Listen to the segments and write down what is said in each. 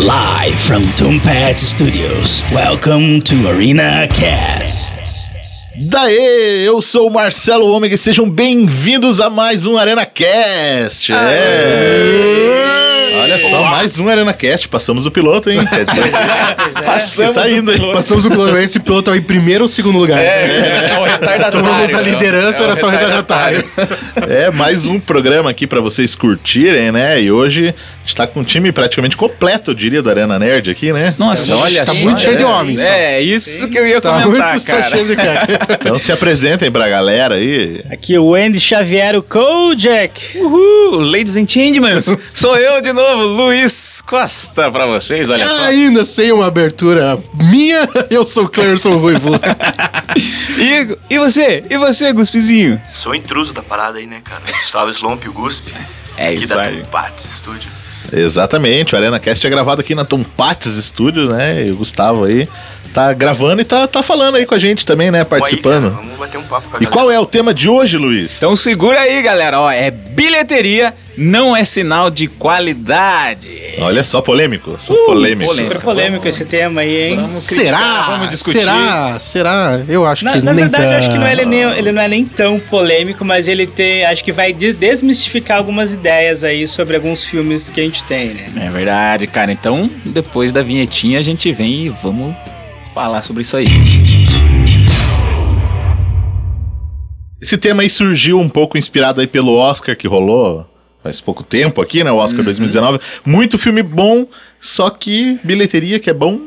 Live from Tombat Studios. Welcome to Arena Cast. Daê, eu sou o Marcelo Ômega e sejam bem-vindos a mais um Arena Cast. É. Mais um Arena Cast. Passamos o piloto, hein? Quer dizer, Passamos tá indo, hein? Passamos o piloto. Esse piloto é em primeiro ou segundo lugar? É, é o retardatário. Tomamos a liderança, É era só o retardatário. É, mais um programa aqui pra vocês curtirem, né? E hoje a gente tá com um time praticamente completo, eu diria, do Arena Nerd aqui, né? Nossa, olha Tá muito cheio de é. homens. só. É, isso que eu ia Tá comentar, muito cara. cheio de cara. Então se apresentem pra galera aí. Aqui é o Andy Xavier, o Kojak. Uhul, ladies and gentlemen, sou eu de novo, Luiz Costa pra vocês, olha só. Ainda sem uma abertura minha, eu sou o Clearson Ruivo. E, e você? E você, Guspizinho? Sou intruso da parada aí, né, cara? Gustavo Slomp, o Gusp. É aqui isso da aí. Tompates Studio. Exatamente, o Arena Cast é gravado aqui na Tompates Studios, né? E o Gustavo aí tá gravando e tá, tá falando aí com a gente também, né? Participando. Aí, cara, vamos bater um papo com a E qual é o tema de hoje, Luiz? Então segura aí, galera, ó, é bilheteria, não é sinal de qualidade. Olha só, polêmico. Só Uh, polêmico. polêmico. Super polêmico esse tema aí, hein? Vamos criticar, Será? Vamos discutir. Será? Será? Eu acho Na, que na nem verdade, eu acho que não é, nem, ele não é nem tão polêmico, mas ele tem. Acho que vai des- desmistificar algumas ideias aí sobre alguns filmes que a gente tem, né? É verdade, cara. Então, depois da vinhetinha, a gente vem e vamos falar sobre isso aí. Esse tema aí surgiu um pouco inspirado aí pelo Oscar que rolou faz pouco tempo aqui, né? O Oscar Uhum. 2019. Muito filme bom, só que bilheteria que é bom.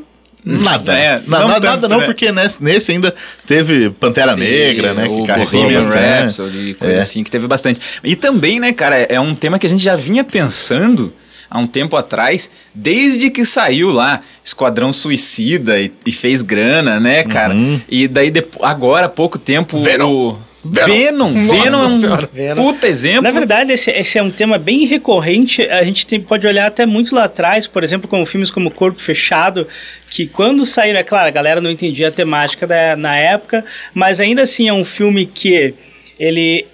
Nada. É, Na- não nada, tanto, nada não, né? porque nesse, nesse ainda teve Pantera Negra, né? O Que Bohemian bastante. Rhapsody, coisa É. assim, que teve bastante. E também, né, cara, é um tema que a gente já vinha pensando há um tempo atrás, desde que saiu lá Esquadrão Suicida e, e fez grana, né, cara? Uhum. E daí, agora, há pouco tempo... Venom. o- Venom, Nossa Venom é um Senhora. Venom. puta exemplo. Na verdade, esse, esse é um tema bem recorrente. A gente tem- pode olhar até muito lá atrás, por exemplo, como filmes como Corpo Fechado, que quando saíram, é claro, a galera não entendia a temática da, na época, mas ainda assim é um filme que ele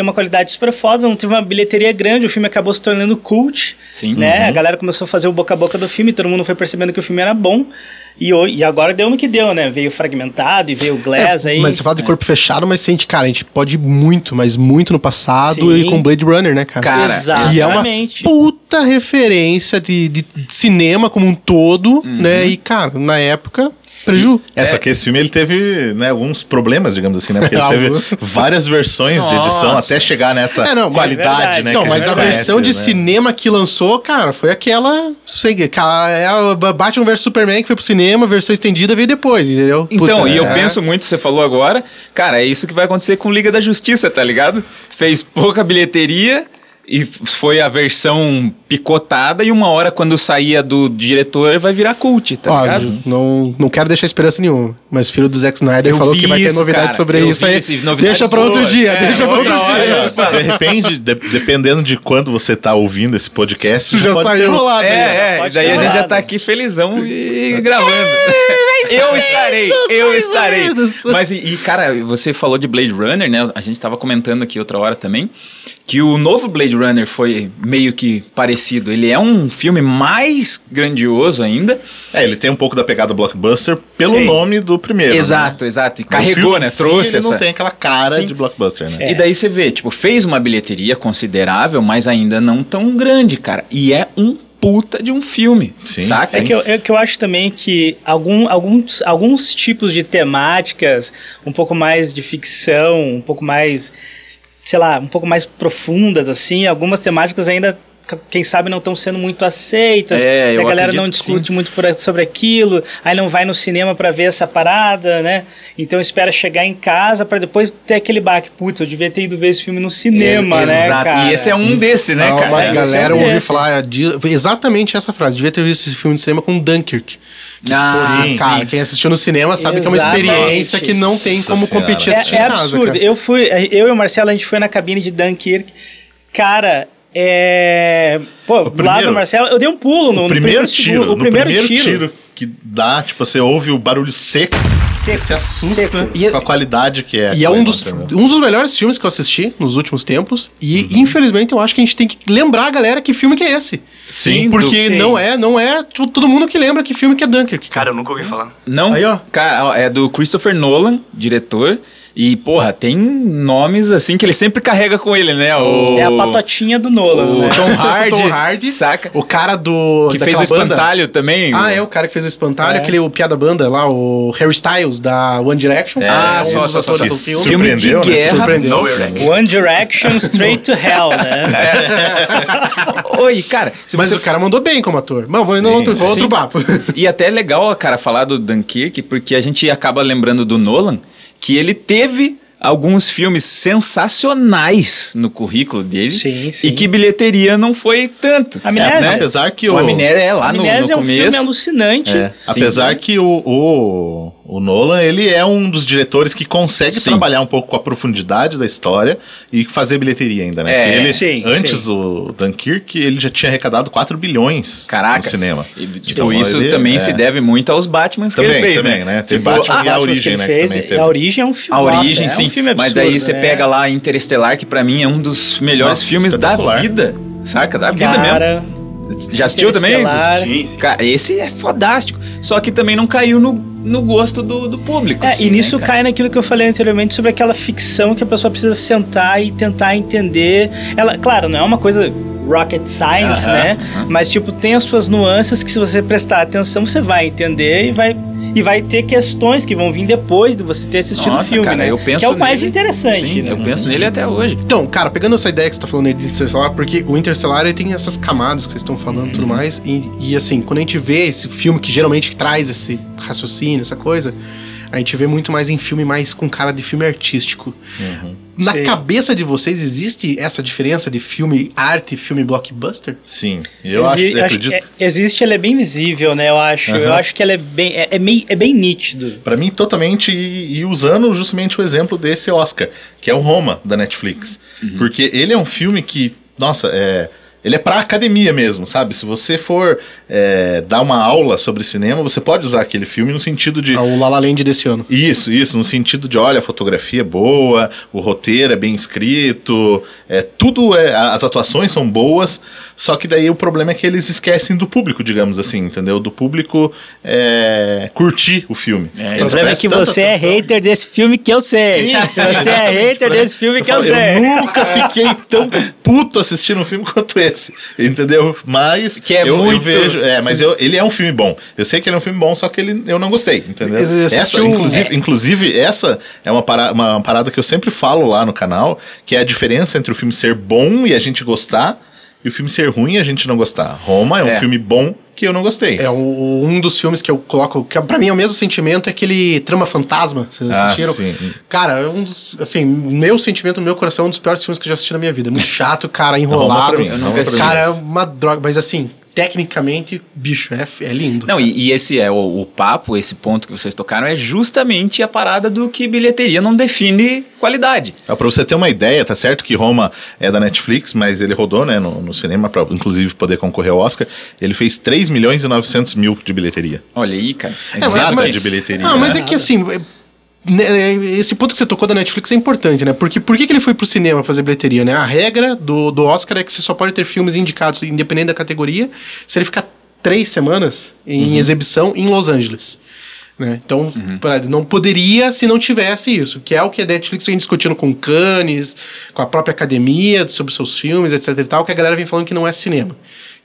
tem uma qualidade super foda, não teve uma bilheteria grande, o filme acabou se tornando cult, Sim. né? A galera começou a fazer o boca a boca do filme, todo mundo foi percebendo que o filme era bom. E, e agora deu no que deu, né? Veio fragmentado e veio o Glass É, aí. Mas você fala de corpo fechado, mas sente, cara, a gente pode ir muito, mas muito no passado Sim. e com Blade Runner, né, cara? Cara, Que é uma Exatamente. puta referência de, de cinema como um todo, Uhum. né? E, cara, na época, preju. É, só que esse filme ele teve né, alguns problemas, digamos assim, né? Porque ele teve várias versões de edição até chegar nessa É, não, qualidade, é né? Não, mas a versão conhece, de né? cinema que lançou, cara, foi aquela. sei É a Batman vs Superman que foi pro cinema, a versão estendida veio depois, entendeu? Então, Puta, e eu é. penso muito, você falou agora, cara, é isso que vai acontecer com Liga da Justiça, tá ligado? Fez pouca bilheteria e foi a versão picotada e uma hora quando saía do diretor vai virar cult, tá Ó, ligado? não, não quero deixar esperança nenhuma, mas o filho do Zack Snyder Eu falou que vai ter novidade cara. sobre isso aí. isso, novidades Deixa pra outro dia, É, deixa pra outro dia. hora. De repente, de- dependendo de quando você tá ouvindo esse podcast, Já pode saiu. ter rolado. aí, né? É, é, Pode daí ter a gente já tá aqui felizão e gravando. Eu estarei, eu estarei. Mas, e, e, cara, você falou de Blade Runner, né? A gente tava comentando aqui outra hora também, que o novo Blade Runner foi meio que parecido. Ele é um filme mais grandioso ainda. É, ele tem um pouco da pegada blockbuster pelo Sim. nome do primeiro. exato, exato. E né? O carregou, filme né? si, Trouxe ele essa... não tem aquela cara Sim. de blockbuster, né? E daí você vê, tipo, fez uma bilheteria considerável, mas ainda não tão grande, cara. E é um puta de um filme, Sim, saca? É que, eu, é que eu acho também que algum, alguns, alguns tipos de temáticas, um pouco mais de ficção, um pouco mais, sei lá, um pouco mais profundas, assim, algumas temáticas ainda, quem sabe, não estão sendo muito aceitas. É, eu a galera não que discute muito por- sobre aquilo, aí não vai no cinema pra ver essa parada, né? Então espera chegar em casa pra depois ter aquele baque. Putz, eu devia ter ido ver esse filme no cinema, É, né, exato. cara? E esse é um desse, né, Não, cara? É, a galera é ouviu desse. falar de- exatamente essa frase. Devia ter visto esse filme de cinema com Dunkirk. Ah, Sim, cara, quem assistiu no cinema sabe que é uma Exatamente. experiência que não tem Nossa como Senhora. competir É, assistindo é em casa, absurdo. cara. Eu fui, eu e o Marcelo, a gente foi na cabine de Dunkirk. Cara, é. Pô, lado primeiro- do Marcelo, eu dei um pulo no, O no primeiro segundo- tiro, o no primeiro, tiro. que dá, tipo, você ouve o barulho seco. você se assusta seco. E é- com a qualidade que é. E é um dos, um dos melhores filmes que eu assisti nos últimos tempos. E, Uhum. infelizmente, eu acho que a gente tem que lembrar a galera que filme que é esse. Sim, Porque do- não é, não é todo mundo que lembra que filme que é Dunkirk. Cara, eu nunca ouvi falar. Não, Aí, ó. cara, ó, é do Christopher Nolan, diretor. E, porra, tem nomes assim que ele sempre carrega com ele, né? O, É a patotinha do Nolan, o né? Tom Hardy, Tom Hardy. saca? O cara do. Que fez o daquela banda- espantalho também. Ah, é o cara que fez o espantalho, É. aquele o piada banda lá, o Harry Styles da One Direction. Ah, um só, só, só, só. do filme. Filme de Surpreendeu, né? guerra. Surpreendeu. One Direction Straight to Hell, né? Oi, cara, se Mas você o cara mandou bem como ator. Bom, vamos no outro, outro papo. E até é legal, cara, falar do Dunkirk, porque a gente acaba lembrando do Nolan, que ele teve alguns filmes sensacionais no currículo dele. Sim, sim. E que bilheteria não foi tanto. Amnésia. né? Apesar que o o. Amnésia é lá no, Amnésia no é um filme alucinante. É, Sim. apesar que o, o, o Nolan, ele é um dos diretores que consegue Sim. trabalhar um pouco com a profundidade da história e fazer bilheteria ainda, né? É, Porque ele, sim, antes sim. o Dunkirk, ele já tinha arrecadado 4 bilhões Caraca. no cinema. E, tipo, Então, isso ele- também é. se deve muito aos Batmans que Também, ele fez, também, né? né? Tem Tipo, Batman a, e a origem, que né, que fez, também teve. A origem é um filme. a origem, é sim. um filme mas absurdo, daí você né? pega lá Interestelar, que pra mim é um dos melhores Nossa, filmes da vida. Saca? Da vida mesmo. Já assistiu também? Sim, sim. Cara, esse é fodástico. Só que também não caiu no, no gosto do, do público. É, assim, e nisso né, cai naquilo que eu falei anteriormente sobre aquela ficção que a pessoa precisa sentar e tentar entender. Ela, claro, não é uma coisa rocket science, Aham, né? Mas tipo, tem as suas nuances que se você prestar atenção, você vai entender e vai e vai ter questões que vão vir depois de você ter assistido o Nossa, filme, cara, né? eu penso que é o mais nele- interessante, Sim, né? eu penso nele até hoje. Então, cara, pegando essa ideia que você tá falando aí de Interstellar, porque o Interstellar ele tem essas camadas que vocês estão falando e tudo mais, e, e assim, quando a gente vê esse filme que geralmente traz esse raciocínio, essa coisa, a gente vê muito mais em filme mais com cara de filme artístico. Na Sim. cabeça de vocês existe essa diferença de filme arte e filme blockbuster? Sim, eu Exi- acho, eu acho acredito. que é- existe, ela é bem visível, né? Eu acho. Eu Aham. acho que ela é bem, é, é, meio, é bem nítido. Pra mim, totalmente, e, e usando justamente o exemplo desse Oscar, que é o Roma, da Netflix. Porque ele é um filme que, nossa, é, ele é pra academia mesmo, sabe? Se você for é, dar uma aula sobre cinema, você pode usar aquele filme no sentido de. Ah, O La La Land desse ano. Isso, isso, no sentido de, olha, a fotografia é boa, o roteiro é bem escrito, é, tudo é, as atuações são boas, só que daí o problema é que eles esquecem do público, digamos assim, entendeu? Do público é, curtir o filme. É, O problema é que você é atenção. hater desse filme que eu sei. Sim, sim, você é hater desse filme que eu, falo, sei. nunca fiquei tão puto assistindo um filme quanto esse, entendeu? Mas Que é eu, eu muito- vejo, é, mas eu- ele é um filme bom. Eu sei que ele é um filme bom, só que ele, eu não gostei, entendeu? Essa, inclusive, inclusive, essa é uma parada, uma parada que eu sempre falo lá no canal, que é a diferença entre o filme ser bom e a gente gostar e o filme ser ruim e a gente não gostar. Roma é um É. filme bom que eu não gostei. É o- um dos filmes que eu coloco, que pra mim é o mesmo sentimento, é aquele Trama Fantasma. Vocês Ah, assistiram? sim. Cara, é um dos. Assim, meu sentimento, meu coração é um dos piores filmes que eu já assisti na minha vida. É muito chato, cara, Roma enrolado. pra mim, Roma pra mim. cara, é uma droga. Mas assim, tecnicamente, bicho, é, é lindo. Não, e, e esse é o, o papo, esse ponto que vocês tocaram, é justamente a parada do que bilheteria não define qualidade. Ah, Pra você ter uma ideia, tá certo que Roma é da Netflix, mas ele rodou né, no, no cinema pra inclusive poder concorrer ao Oscar. Ele fez 3 milhões e 900 mil de bilheteria. Olha aí, cara. É, Nada mas- de bilheteria. Não, mas é que assim. É- né, Esse ponto que você tocou da Netflix é importante, né? Porque por que, que ele foi pro cinema fazer bilheteria, né? A regra do, do Oscar é que você só pode ter filmes indicados, independente da categoria, se ele ficar três semanas em exibição em Los Angeles. Né? Então, pra- não poderia se não tivesse isso, que é o que a Netflix vem discutindo com Cannes, com a própria academia sobre seus filmes, etc e tal, que a galera vem falando que não é cinema.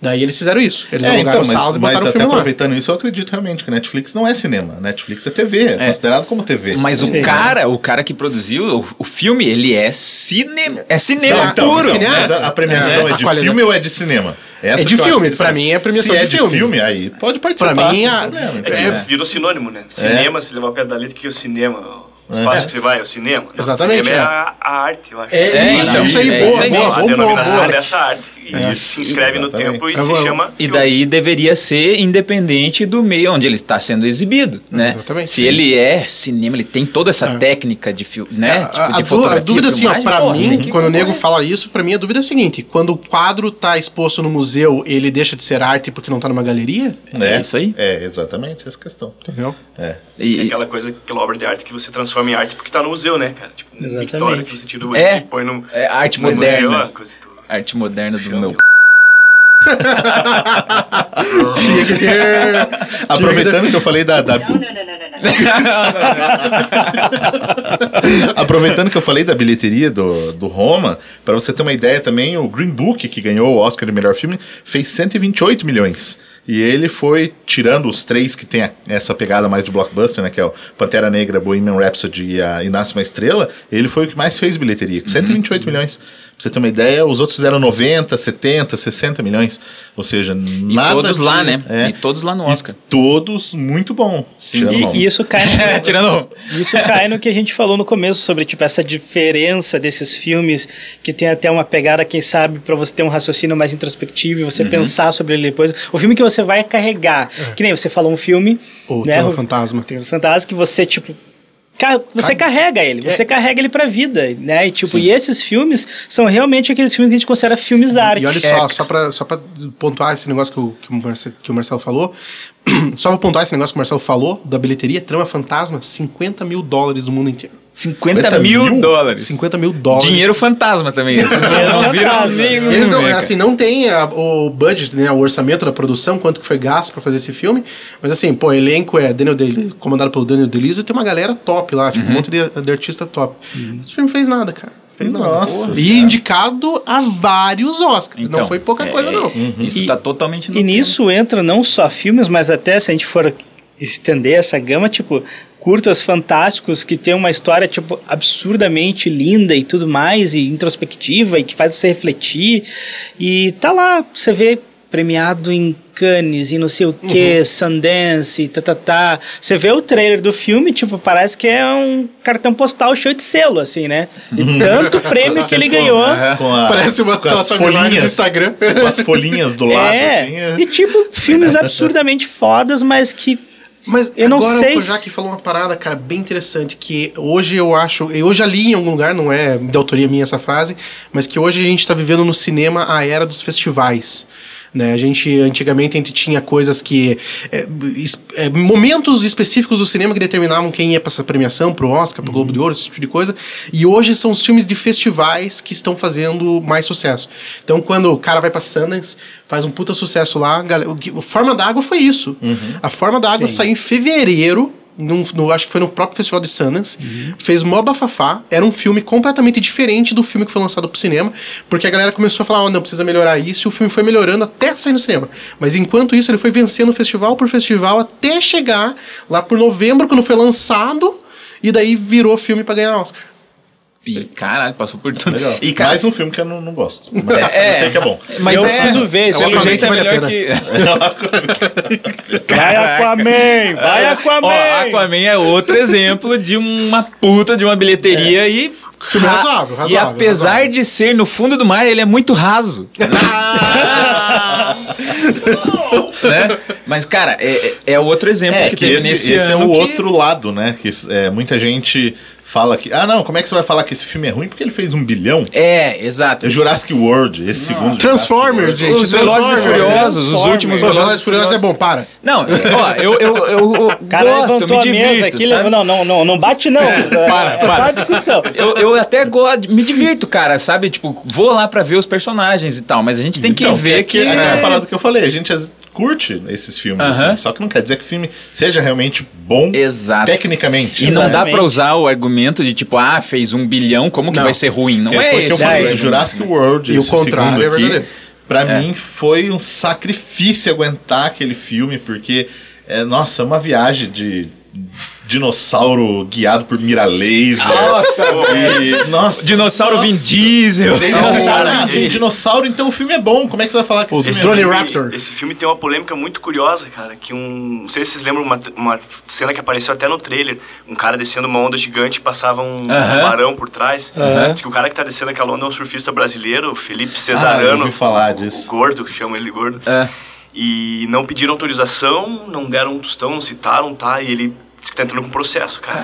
Daí eles fizeram isso. Eles É, alugaram então, salas mas, e mas botaram o até filme lá. aproveitando isso, eu acredito realmente que Netflix não é cinema. Netflix é TV, é, considerado como TV. Mas o Sim. cara, o cara que produziu o, o filme, ele é cinema. É cinema Não, então, puro. né? mas a, a premiação É, é, a de qualidade- filme ou é de cinema? Essa É de filme, pra mim é premiação Se é de de filme. filme, aí pode participar. Pra mim, a- problema, É isso virou sinônimo, né? Cinema, se levar o pé da letra, que é o cinema. O espaço que você vai é o cinema. Exatamente, O cinema é, é. a, a arte, eu acho. É, É, isso, isso aí, é boa, aí. boa, a boa, boa, denominação boa. dessa arte. E se inscreve no exatamente. tempo e Eu se vou- chama E filme. daí deveria ser independente do meio onde ele está sendo exibido, né? Exatamente, Se sim. ele é cinema, ele tem toda essa técnica de filme, né? A- Tipo, a, de du- a fotografia, dúvida, assim, ó, pra pô, mim, quando o nego fala isso, pra mim a dúvida é a seguinte: quando o quadro tá exposto no museu, ele deixa de ser arte porque não tá numa galeria? É isso aí. É, exatamente essa questão. Entendeu? É. E- É aquela coisa, aquela obra de arte que você transforma em arte porque tá no museu, né, cara? Tipo, Exatamente. Victoria que você tira É. e põe no, É arte no moderna. museu, coisa do... Arte moderna do meu. Tinha que ter. Aproveitando que eu falei da. da- Aproveitando que eu falei da bilheteria do, do Roma, para você ter uma ideia também, o Green Book, que ganhou o Oscar de melhor filme, fez 128 milhões. E ele foi, tirando os três que tem essa pegada mais de blockbuster, né? Que é o Pantera Negra, Bohemian Rhapsody e a E Nasce uma Estrela, ele foi o que mais fez bilheteria, com 128 milhões. Pra você ter uma ideia, os outros fizeram 90, 70, 60 milhões. Ou seja, E nada todos de- lá, né? É. E todos lá no Oscar. Todos muito bom. Tirando E, e isso cai no, Tirando. Isso cai no que a gente falou no começo sobre tipo essa diferença desses filmes que tem até uma pegada, quem sabe, para você ter um raciocínio mais introspectivo e você Uhum. pensar sobre ele depois. O filme que você vai carregar, que nem você falou um filme, É. O né, Fantasma. o Trama Fantasma que você tipo você carrega ele, você É. carrega ele pra vida, né? E, tipo, e esses filmes são realmente aqueles filmes que a gente considera filmes arte. E olha só, só pra, só pra pontuar esse negócio que o, que o, Marcelo, que o Marcelo falou, só pra pontuar esse negócio que o Marcelo falou da bilheteria, Trama Fantasma, 50 mil dólares do mundo inteiro. 50 50 mil, mil? dólares. 50 mil dólares. Dinheiro fantasma também. Vocês não viram nenhum, Eles não, assim, não tem a- o budget, né, o orçamento da produção, quanto que foi gasto pra fazer esse filme, mas assim, pô, o elenco é Daniel Day, comandado pelo Daniel Day-Lewis, e tem uma galera top lá, Uhum. tipo, um monte de, de artista top. Esse filme fez nada, cara. Fez nada. Nossa E Senhora. indicado a vários Oscars. não foi pouca é, coisa, não. Isso E- tá totalmente no E nisso entra não só filmes, mas até se a gente for estender essa gama, tipo, curtas fantásticos que tem uma história, tipo, absurdamente linda e tudo mais, e introspectiva, e que faz você refletir. E tá lá, você vê premiado em Cannes e não sei o que, Sundance, tá, tá, tá. Você vê o trailer do filme, tipo, parece que é um cartão postal cheio de selo, assim, né? De tanto prêmio que ele ganhou. Com a- Parece uma com as timeline do folhinhas, Instagram. com as folhinhas do lado, é, assim. é. e tipo, filmes absurdamente fodas, mas que Mas Eu não agora sei o se- Kojak falou uma parada, cara, bem interessante, que hoje eu acho, eu já li em algum lugar, não é de autoria minha essa frase, mas que hoje a gente está vivendo no cinema a era dos festivais. Né? A gente, antigamente, a gente tinha coisas que. é, é, momentos específicos do cinema que determinavam quem ia para essa premiação, pro Oscar, pro Globo de Ouro, esse tipo de coisa. E hoje são os filmes de festivais que estão fazendo mais sucesso. Então, quando o cara vai pra Sundance, faz um puta sucesso lá, galera, o Forma d'Água foi isso. A Forma d'Água saiu em fevereiro. Num- no- acho que foi no próprio Festival de Sundance, fez mó bafafá, era um filme completamente diferente do filme que foi lançado pro cinema, porque a galera começou a falar, oh, não, precisa melhorar isso, e o filme foi melhorando até sair no cinema. Mas enquanto isso, ele foi vencendo festival por festival até chegar lá por novembro, quando foi lançado, e daí virou filme pra ganhar Oscar. E caralho, passou por tudo. Legal. E cara, Mais um filme que eu não, não gosto. Mas É. eu sei que é bom. mas Eu é, preciso ver, esse pelo filme jeito é melhor que Vai Aquaman! Vai Aquaman! Ó, Aquaman é outro exemplo de uma puta de uma bilheteria e Filme ra- razoável, E razoável, apesar razoável. de ser no fundo do mar, ele é muito raso. né? Mas cara, é, é é outro exemplo É, que, que teve esse, nesse esse é ano o que- outro lado, né? Que é, muita gente fala que. Ah, não, como é que você vai falar que esse filme é ruim? Porque ele fez um bilhão. É, exato. É Jurassic World, esse segundo. Transformers, gente. Os Velozes e. Furiosos, os últimos Pô, Velozes Velozes e Furiosos é bom, para. Não, ó, eu, eu, eu, eu cara gosto, levantou me a mesa divirto, aqui, sabe? não, não, não, não bate não. é, para, é só para. uma discussão. Eu, eu até gosto, me divirto, cara, sabe? Tipo, vou lá pra ver os personagens e tal, mas a gente tem que Então, ver que, que. é aquela parada que eu falei, a gente curte esses filmes, assim, só que não quer dizer que o filme seja realmente bom Exato. tecnicamente. E não dá Exatamente. pra usar o argumento de tipo, ah, fez um bilhão, como que Não. vai ser ruim? Não é foi o que eu esse. falei do Jurassic World, E o esse contrário segundo é aqui, verdadeiro. pra É. mim foi um sacrifício aguentar aquele filme, porque, é, nossa, é uma viagem de dinossauro guiado por mira laser. Nossa, E, nossa, Dinossauro nossa. Vin Diesel. Dinossauro, ah, esse- tem dinossauro, então o filme é bom. Como é que você vai falar que esse Esse filme é? Raptor. Esse filme tem uma polêmica muito curiosa, cara. Que um. Não sei se vocês lembram uma, uma cena que apareceu até no trailer. Um cara descendo uma onda gigante e passava um Aham. tubarão por trás. Aham. Diz que o cara que tá descendo aquela onda é um surfista brasileiro, o Felipe Ah, eu Cesarano. ouvi falar o disso. gordo, que chamam ele de gordo. É. E não pediram autorização, não deram um tostão, não citaram, tá? E ele disse que tá entrando com processo, cara.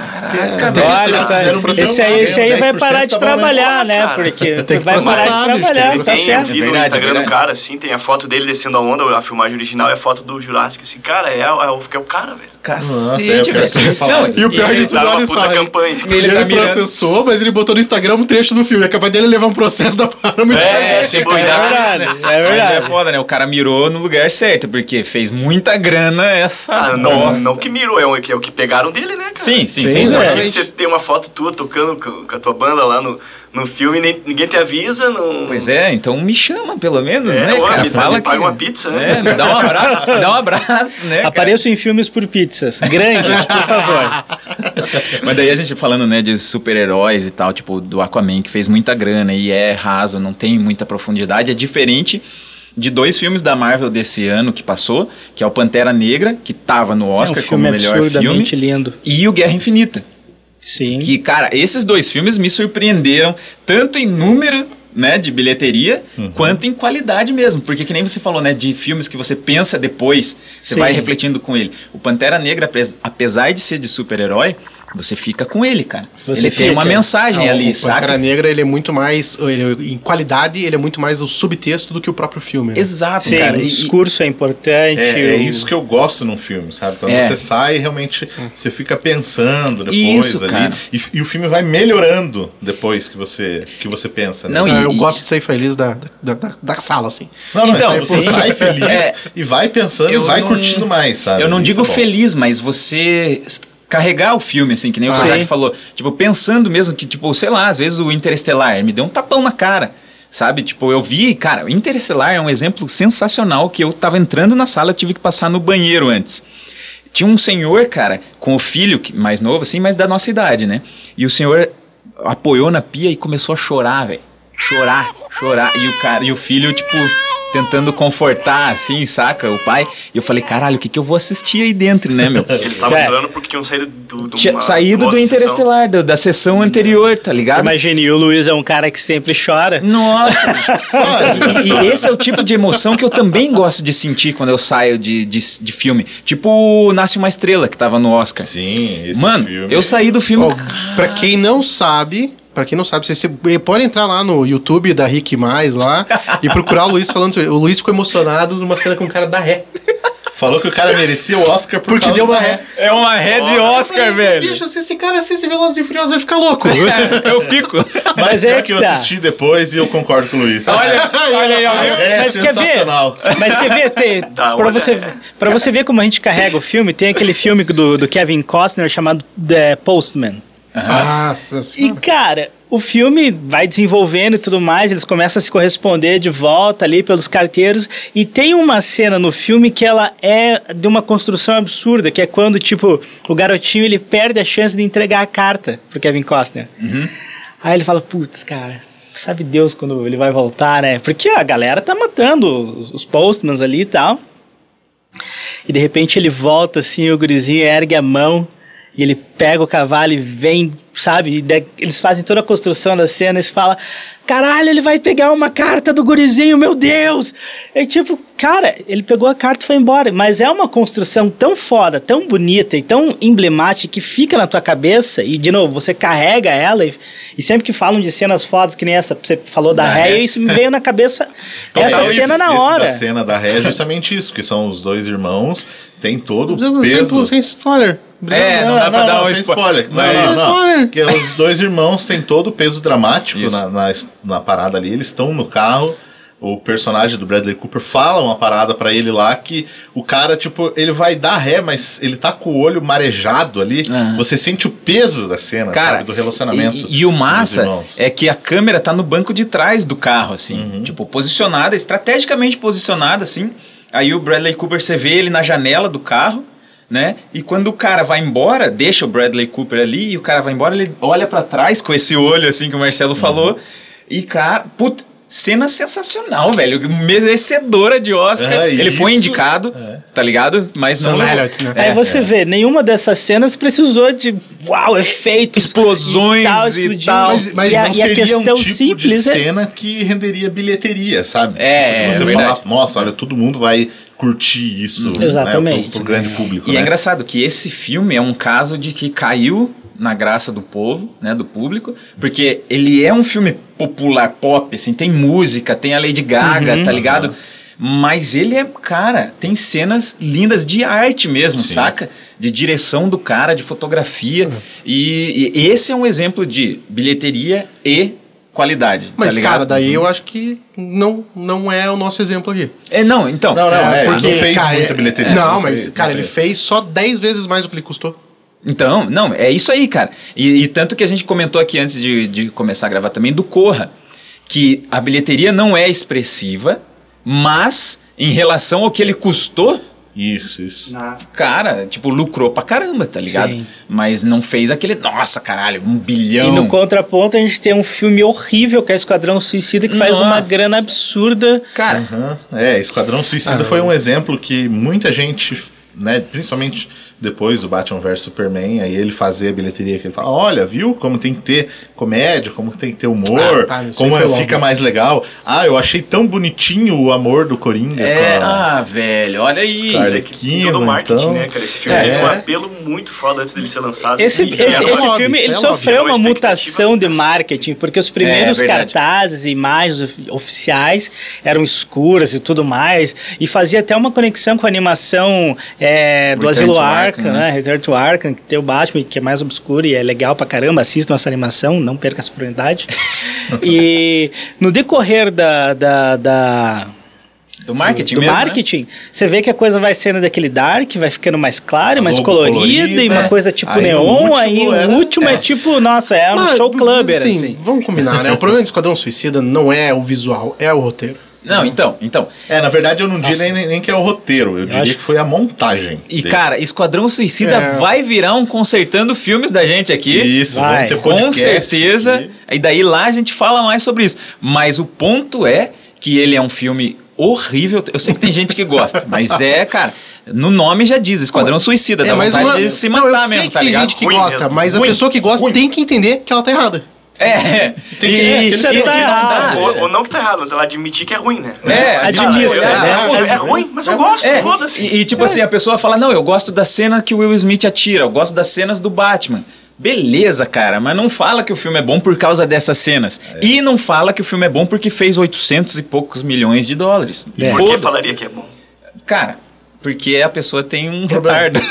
Olha, esse, esse aí, esse aí vai 10% parar de tá trabalhar, né? Cara, Porque vai parar de trabalhar, tá tem, eu certo. vi no Verdade, Instagram verdade. do cara, assim, tem a foto dele descendo a onda, a filmagem original é a foto do Jurassic. Esse cara é, é, o, é o cara, velho. Cacete, é velho. E o pior de tudo, olha só. Ele, Ele tá mirando. processou, mas ele botou no Instagram um trecho do filme. É capaz dele levar um processo da Paramount. É, você É cuidado, verdade, né? é Mas verdade. É foda, né? O cara mirou no lugar certo, porque fez muita grana essa Ah, não, bosta. não que mirou, é o que, é o que pegaram dele, né, cara? Sim, sim, Sim, sim. é. Imagina você ter uma foto tua tocando com, com a tua banda lá no, no filme, nem, ninguém te avisa, não... Pois é, então me chama pelo menos, É, né, ó, cara? me- Fala me que... paga uma pizza, né? É, me dá um abraço, me dá um abraço, né, cara? Apareço em filmes por pizzas. Grandes, por favor. Mas daí a gente falando, né, de super-heróis e tal, tipo do Aquaman, que fez muita grana e é raso, não tem muita profundidade, é diferente de dois filmes da Marvel desse ano que passou, que é o Pantera Negra, que tava no É um Oscar como filme melhor filme, absurdamente lindo. e o Guerra Infinita. Sim. Que, cara, esses dois filmes me surpreenderam tanto em número, né, de bilheteria, quanto em qualidade mesmo. Porque que nem você falou, né, de filmes que você pensa depois, você Sim. vai refletindo com ele. O Pantera Negra, apes- apesar de ser de super-herói, você fica com ele, cara. Você ele tem fica. uma mensagem Não, ali, o saca? Negra, ele é muito mais... ele- em qualidade, ele é muito mais o subtexto do que o próprio filme. né? Exato, Sim, cara. o E- e- discurso é importante. É, é isso que eu gosto num filme, sabe? Quando É. você sai, realmente você fica pensando depois Isso, ali. cara. E, e o filme vai melhorando depois que você, que você pensa, né? Não, Ah, e- eu e- gosto de sair feliz da, da, da, da sala, assim. Não, não, Então, então, você sai feliz É. e vai pensando Eu e vai não- curtindo mais, sabe? Eu não Isso digo é feliz, mas você carregar o filme, assim, que nem o Ah, Jack sim. falou. Tipo, pensando mesmo que, tipo, sei lá, às vezes o Interestelar me deu um tapão na cara. Sabe? Tipo, eu vi, cara, o Interestelar é um exemplo sensacional que eu tava entrando na sala, tive que passar no banheiro antes. Tinha um senhor, cara, com o filho mais novo, assim, mas da nossa idade, né? E o senhor apoiou na pia e começou a chorar, velho. Chorar, chorar. E o cara, e o filho, tipo, tentando confortar, assim, saca? O pai. E eu falei, caralho, o que, que eu vou assistir aí dentro, né, meu? Eles estavam É. chorando porque tinham saído do, do Tinha uma- saído uma do sessão. Interestelar, do- da sessão anterior, tá ligado? Imagine, o Luiz é um cara que sempre chora. Nossa! e, e esse é o tipo de emoção que eu também gosto de sentir quando eu saio de, de, de filme. Tipo Nasce uma Estrela, que tava no Oscar. Sim, esse Mano, filme. eu saí do filme. Ó, pra quem não sabe, pra quem não sabe, você, você pode entrar lá no YouTube da Rick Mais lá e procurar o Luiz falando sobre. O Luiz ficou emocionado numa cena com o cara da ré. Falou que o cara merecia o Oscar por Porque causa deu uma ré. É uma ré de Oscar, Mas, velho. Bicho, se esse cara assiste Velozes e Furiosos vai ficar louco. eu fico. Mas, Mas é que que eu tá. assisti depois e eu concordo com o Luiz. Olha, olha aí. Mas é Mas quer ver? sensacional. Mas quer ver, tem, Tá, pra, olha, você, é. pra você ver como a gente carrega o filme, tem aquele filme do, do Kevin Costner chamado The Postman. Nossa E, cara, o filme vai desenvolvendo e tudo mais, eles começam a se corresponder de volta ali pelos carteiros. E tem uma cena no filme que ela é de uma construção absurda, que é quando, tipo, o garotinho ele perde a chance de entregar a carta pro Kevin Costner. Aí ele fala, putz, cara, sabe Deus quando ele vai voltar, né? Porque a galera tá matando os, os postmans ali e tal. E de repente ele volta assim, o gurizinho ergue a mão e ele pega o cavalo e vem, sabe? E eles fazem toda a construção da cena e se fala: caralho, ele vai pegar uma carta do gurizinho, meu Deus! É tipo, cara, ele pegou a carta e foi embora. Mas é uma construção tão foda, tão bonita e tão emblemática que fica na tua cabeça e, de novo, você carrega ela e, e sempre que falam de cenas fodas, que nem essa, você falou da Da ré, ré. isso me veio na cabeça Total, essa esse- cena na esse hora. Da cena da ré é justamente isso, que são os dois irmãos, tem todo o Sem, peso. sem spoiler. É, não, dá pra dar um spoiler. Não, Mas- não, não. Spoiler. Porque os dois irmãos têm todo o peso dramático na, na, na parada ali. Eles estão no carro. O personagem do Bradley Cooper fala uma parada pra ele lá que o cara, tipo, ele vai dar ré, mas ele tá com o olho marejado ali. Aham. Você sente o peso da cena, Cara, sabe? Do relacionamento. E, e o massa é que a câmera tá no banco de trás do carro, assim. Uhum. Tipo, posicionada, estrategicamente posicionada, assim. Aí o Bradley Cooper, você vê ele na janela do carro, né? E quando o cara vai embora, deixa o Bradley Cooper ali e o cara vai embora, ele olha pra trás com esse olho assim que o Marcelo falou. E cara, puta, cena sensacional, velho, merecedora de Oscar. É, ele foi isso- indicado, tá ligado? Mas não levou. Elliott, né? É, Aí você vê, nenhuma dessas cenas precisou de uau, efeitos, Explosões e, tal, e tal. Mas- mas e a, não e a seria questão um tipo simples de é cena que renderia bilheteria, sabe? É, Tipo, é você verdade. falar, nossa, olha, todo mundo vai curtir isso. né, Exatamente. pro, pro grande público. E né? é engraçado que esse filme é um caso de que caiu na graça do povo, né, do público, porque ele é um filme popular pop, assim, tem música, tem a Lady Gaga, tá ligado? Mas ele é, cara, tem cenas lindas de arte mesmo, Sim. saca? De direção do cara, de fotografia. E, e esse é um exemplo de bilheteria e qualidade. Mas, tá cara, daí eu acho que não, não é o nosso exemplo aqui. É, não, então. Não, não, é, porque, ele não fez cara, muita é- bilheteria. Não, mas, fez, cara, não ele fez. fez só 10 vezes mais do que ele custou. Então, não, é isso aí, cara. E, e tanto que a gente comentou aqui antes de, de começar a gravar também do Corra, que a bilheteria não é expressiva, mas em relação ao que ele custou, Isso, isso. cara, tipo, lucrou pra caramba, tá ligado? Sim. Mas não fez aquele, nossa, caralho, um bilhão. E no contraponto a gente tem um filme horrível que é Esquadrão Suicida que faz uma Nossa. grana absurda. Cara, Aham. É, Esquadrão Suicida Ah, foi um exemplo que muita gente, né, principalmente depois do Batman vs Superman, aí ele fazia a bilheteria que ele fala, olha, viu como tem que ter comédia, como tem que ter humor, Ah, isso como é- fica logo. mais legal. Ah, eu achei tão bonitinho o amor do Coringa é, com a- ah, velho, olha aí. Arlequino, todo o marketing, então. né, cara? Esse filme É. teve um apelo muito foda antes dele ser lançado. Esse, E esse, esse filme isso ele é sofreu óbvio. uma mutação de marketing, porque os primeiros É, cartazes e imagens of- oficiais eram escuras e tudo mais, e fazia até uma conexão com a animação é, do Asilo to Arkham, Arkham, né? né? Return to Arkham, que tem o Batman, que é mais obscuro e é legal pra caramba, assistam essa animação, não perca essa oportunidade. e no decorrer da- da- da Do marketing do mesmo, né? marketing, você vê que a coisa vai sendo daquele dark, vai ficando mais clara, A mais colorida, colorida, e uma é. coisa tipo Aí neon, aí o era- último é, é. tipo, nossa, é um Mas, show clubber, assim, assim. Vamos combinar, né? O problema do Esquadrão Suicida não é o visual, é o roteiro. Não, então, então. É, na verdade eu não diria nem, nem que é o roteiro, eu, diria acho- que foi a montagem. E, dele. cara, Esquadrão Suicida É. vai virar um consertando filmes da gente aqui. Isso, Vai. vamos ter Com podcast certeza. aqui. E daí lá a gente fala mais sobre isso. Mas o ponto é que ele é um filme horrível. Eu sei que tem gente que gosta, mas é, cara, no nome já diz, Esquadrão Suicida, dá vontade uma- de se não, matar eu sei mesmo, que tá tem ligado? gente que Ruim gosta, mesmo. mas a Ruim. pessoa que gosta Ruim. tem que entender que ela tá errada. É, Tem que- e, é, e- e- tá errado. Ou, ou não que tá errado, mas ela admitir que é ruim, né? É, Admiro, É, é, é ruim, mas eu gosto, É, foda-se. e, e, tipo assim, a pessoa fala: Não, eu gosto da cena que o Will Smith atira, eu gosto das cenas do Batman. Beleza, cara, mas não fala que o filme é bom por causa dessas cenas. E não fala que o filme é bom porque fez 800 e poucos milhões de dólares. Por que falaria que é bom? Cara, porque a pessoa tem um retardo.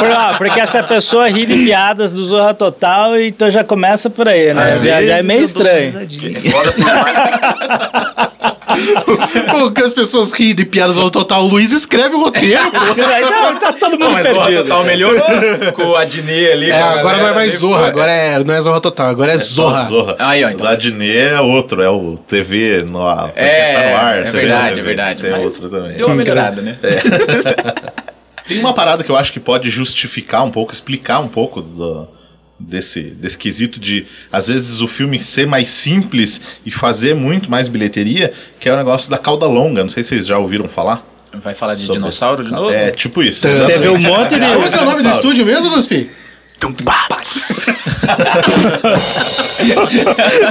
Por- ó, porque essa pessoa ri de piadas do Zorra Total, então já começa por aí, né? Já, já é meio estranho. É foda por mais. Pô, que as pessoas riem de piadas ao total. O Luiz escreve o roteiro. Aí tá, tá todo mundo Não, mas o perdido. Total melhorou com o Adnet ali. É, agora não é mais Zorra, agora é, não é Zorra Total, agora é Zorra. Zorra. Aí, ó, O então. da Adnet é outro, é o TV no ar. É, tá no ar. é TV verdade, TV. é verdade, é outro também. Deu uma melhorada, né? Tem uma parada que eu acho que pode justificar um pouco, explicar um pouco do- desse, desse quesito de, às vezes, o filme ser mais simples e fazer muito mais bilheteria, que é o negócio da cauda longa. Não sei se vocês já ouviram falar. Vai falar de sobre- dinossauro de novo? É, tipo isso. Teve um monte de- Como é que é o nome do estúdio mesmo, Guspi?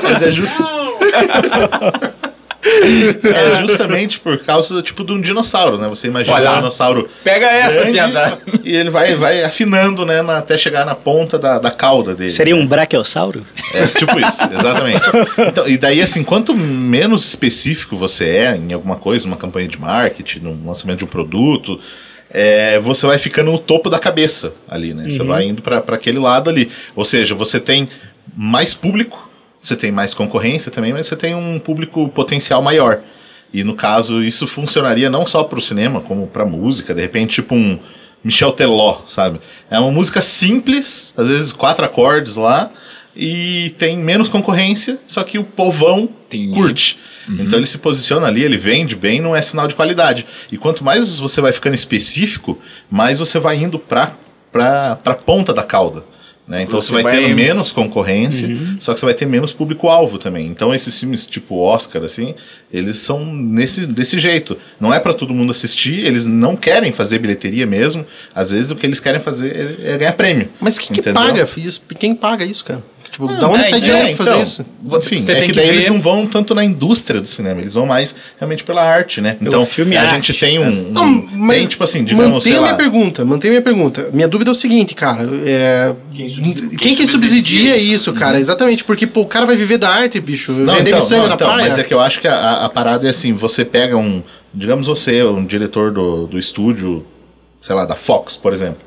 Mas é just- É justamente por causa tipo de um dinossauro, né? Você imagina Olha um dinossauro Pega essa, grande piazada. e ele vai, vai afinando, né, na- até chegar na ponta da, da cauda dele. Seria um brachiossauro? É, tipo isso, exatamente. Então, e daí, assim, quanto menos específico você é em alguma coisa, numa campanha de marketing, no lançamento de um produto, é, você vai ficando no topo da cabeça ali, né? Você vai indo para aquele lado ali. Ou seja, você tem mais público, você tem mais concorrência também, mas você tem um público potencial maior. E no caso, isso funcionaria não só para o cinema, como para música, de repente, tipo um Michel Teló, sabe? É uma música simples, às vezes quatro acordes lá, e tem menos concorrência, só que o povão Entendi. curte. Então ele se posiciona ali, ele vende bem, não é sinal de qualidade. E quanto mais você vai ficando específico, mais você vai indo pra, pra ponta da cauda. Né? Então você, Você vai, vai- tendo menos concorrência, só que você vai ter menos público-alvo também. Então esses filmes tipo Oscar, assim, eles são nesse, desse jeito. Não é pra todo mundo assistir, eles não querem fazer bilheteria mesmo. Às vezes o que eles querem fazer é, é ganhar prêmio. Mas quem que paga isso? Quem paga isso, cara? Tipo, da onde é, sai é, dinheiro pra fazer então, isso? Enfim, Você é tem que que daí ver- eles não vão tanto na indústria do cinema, eles vão mais realmente pela arte, né? Então, filme a arte, gente tem um, um- Não, mas tem tipo assim, digamos, mantém sei a minha lá, pergunta, mantém a minha pergunta. Minha dúvida é o seguinte, cara. é, quem, subsidi- que quem subsidia subsidia isso, cara? Exatamente, porque pô, o cara vai viver da arte, bicho. Não, vender então, não, na então, praia. mas é que eu acho que a, a- parada é assim, você pega um, digamos você, um diretor do, do estúdio, sei lá, da Fox, por exemplo,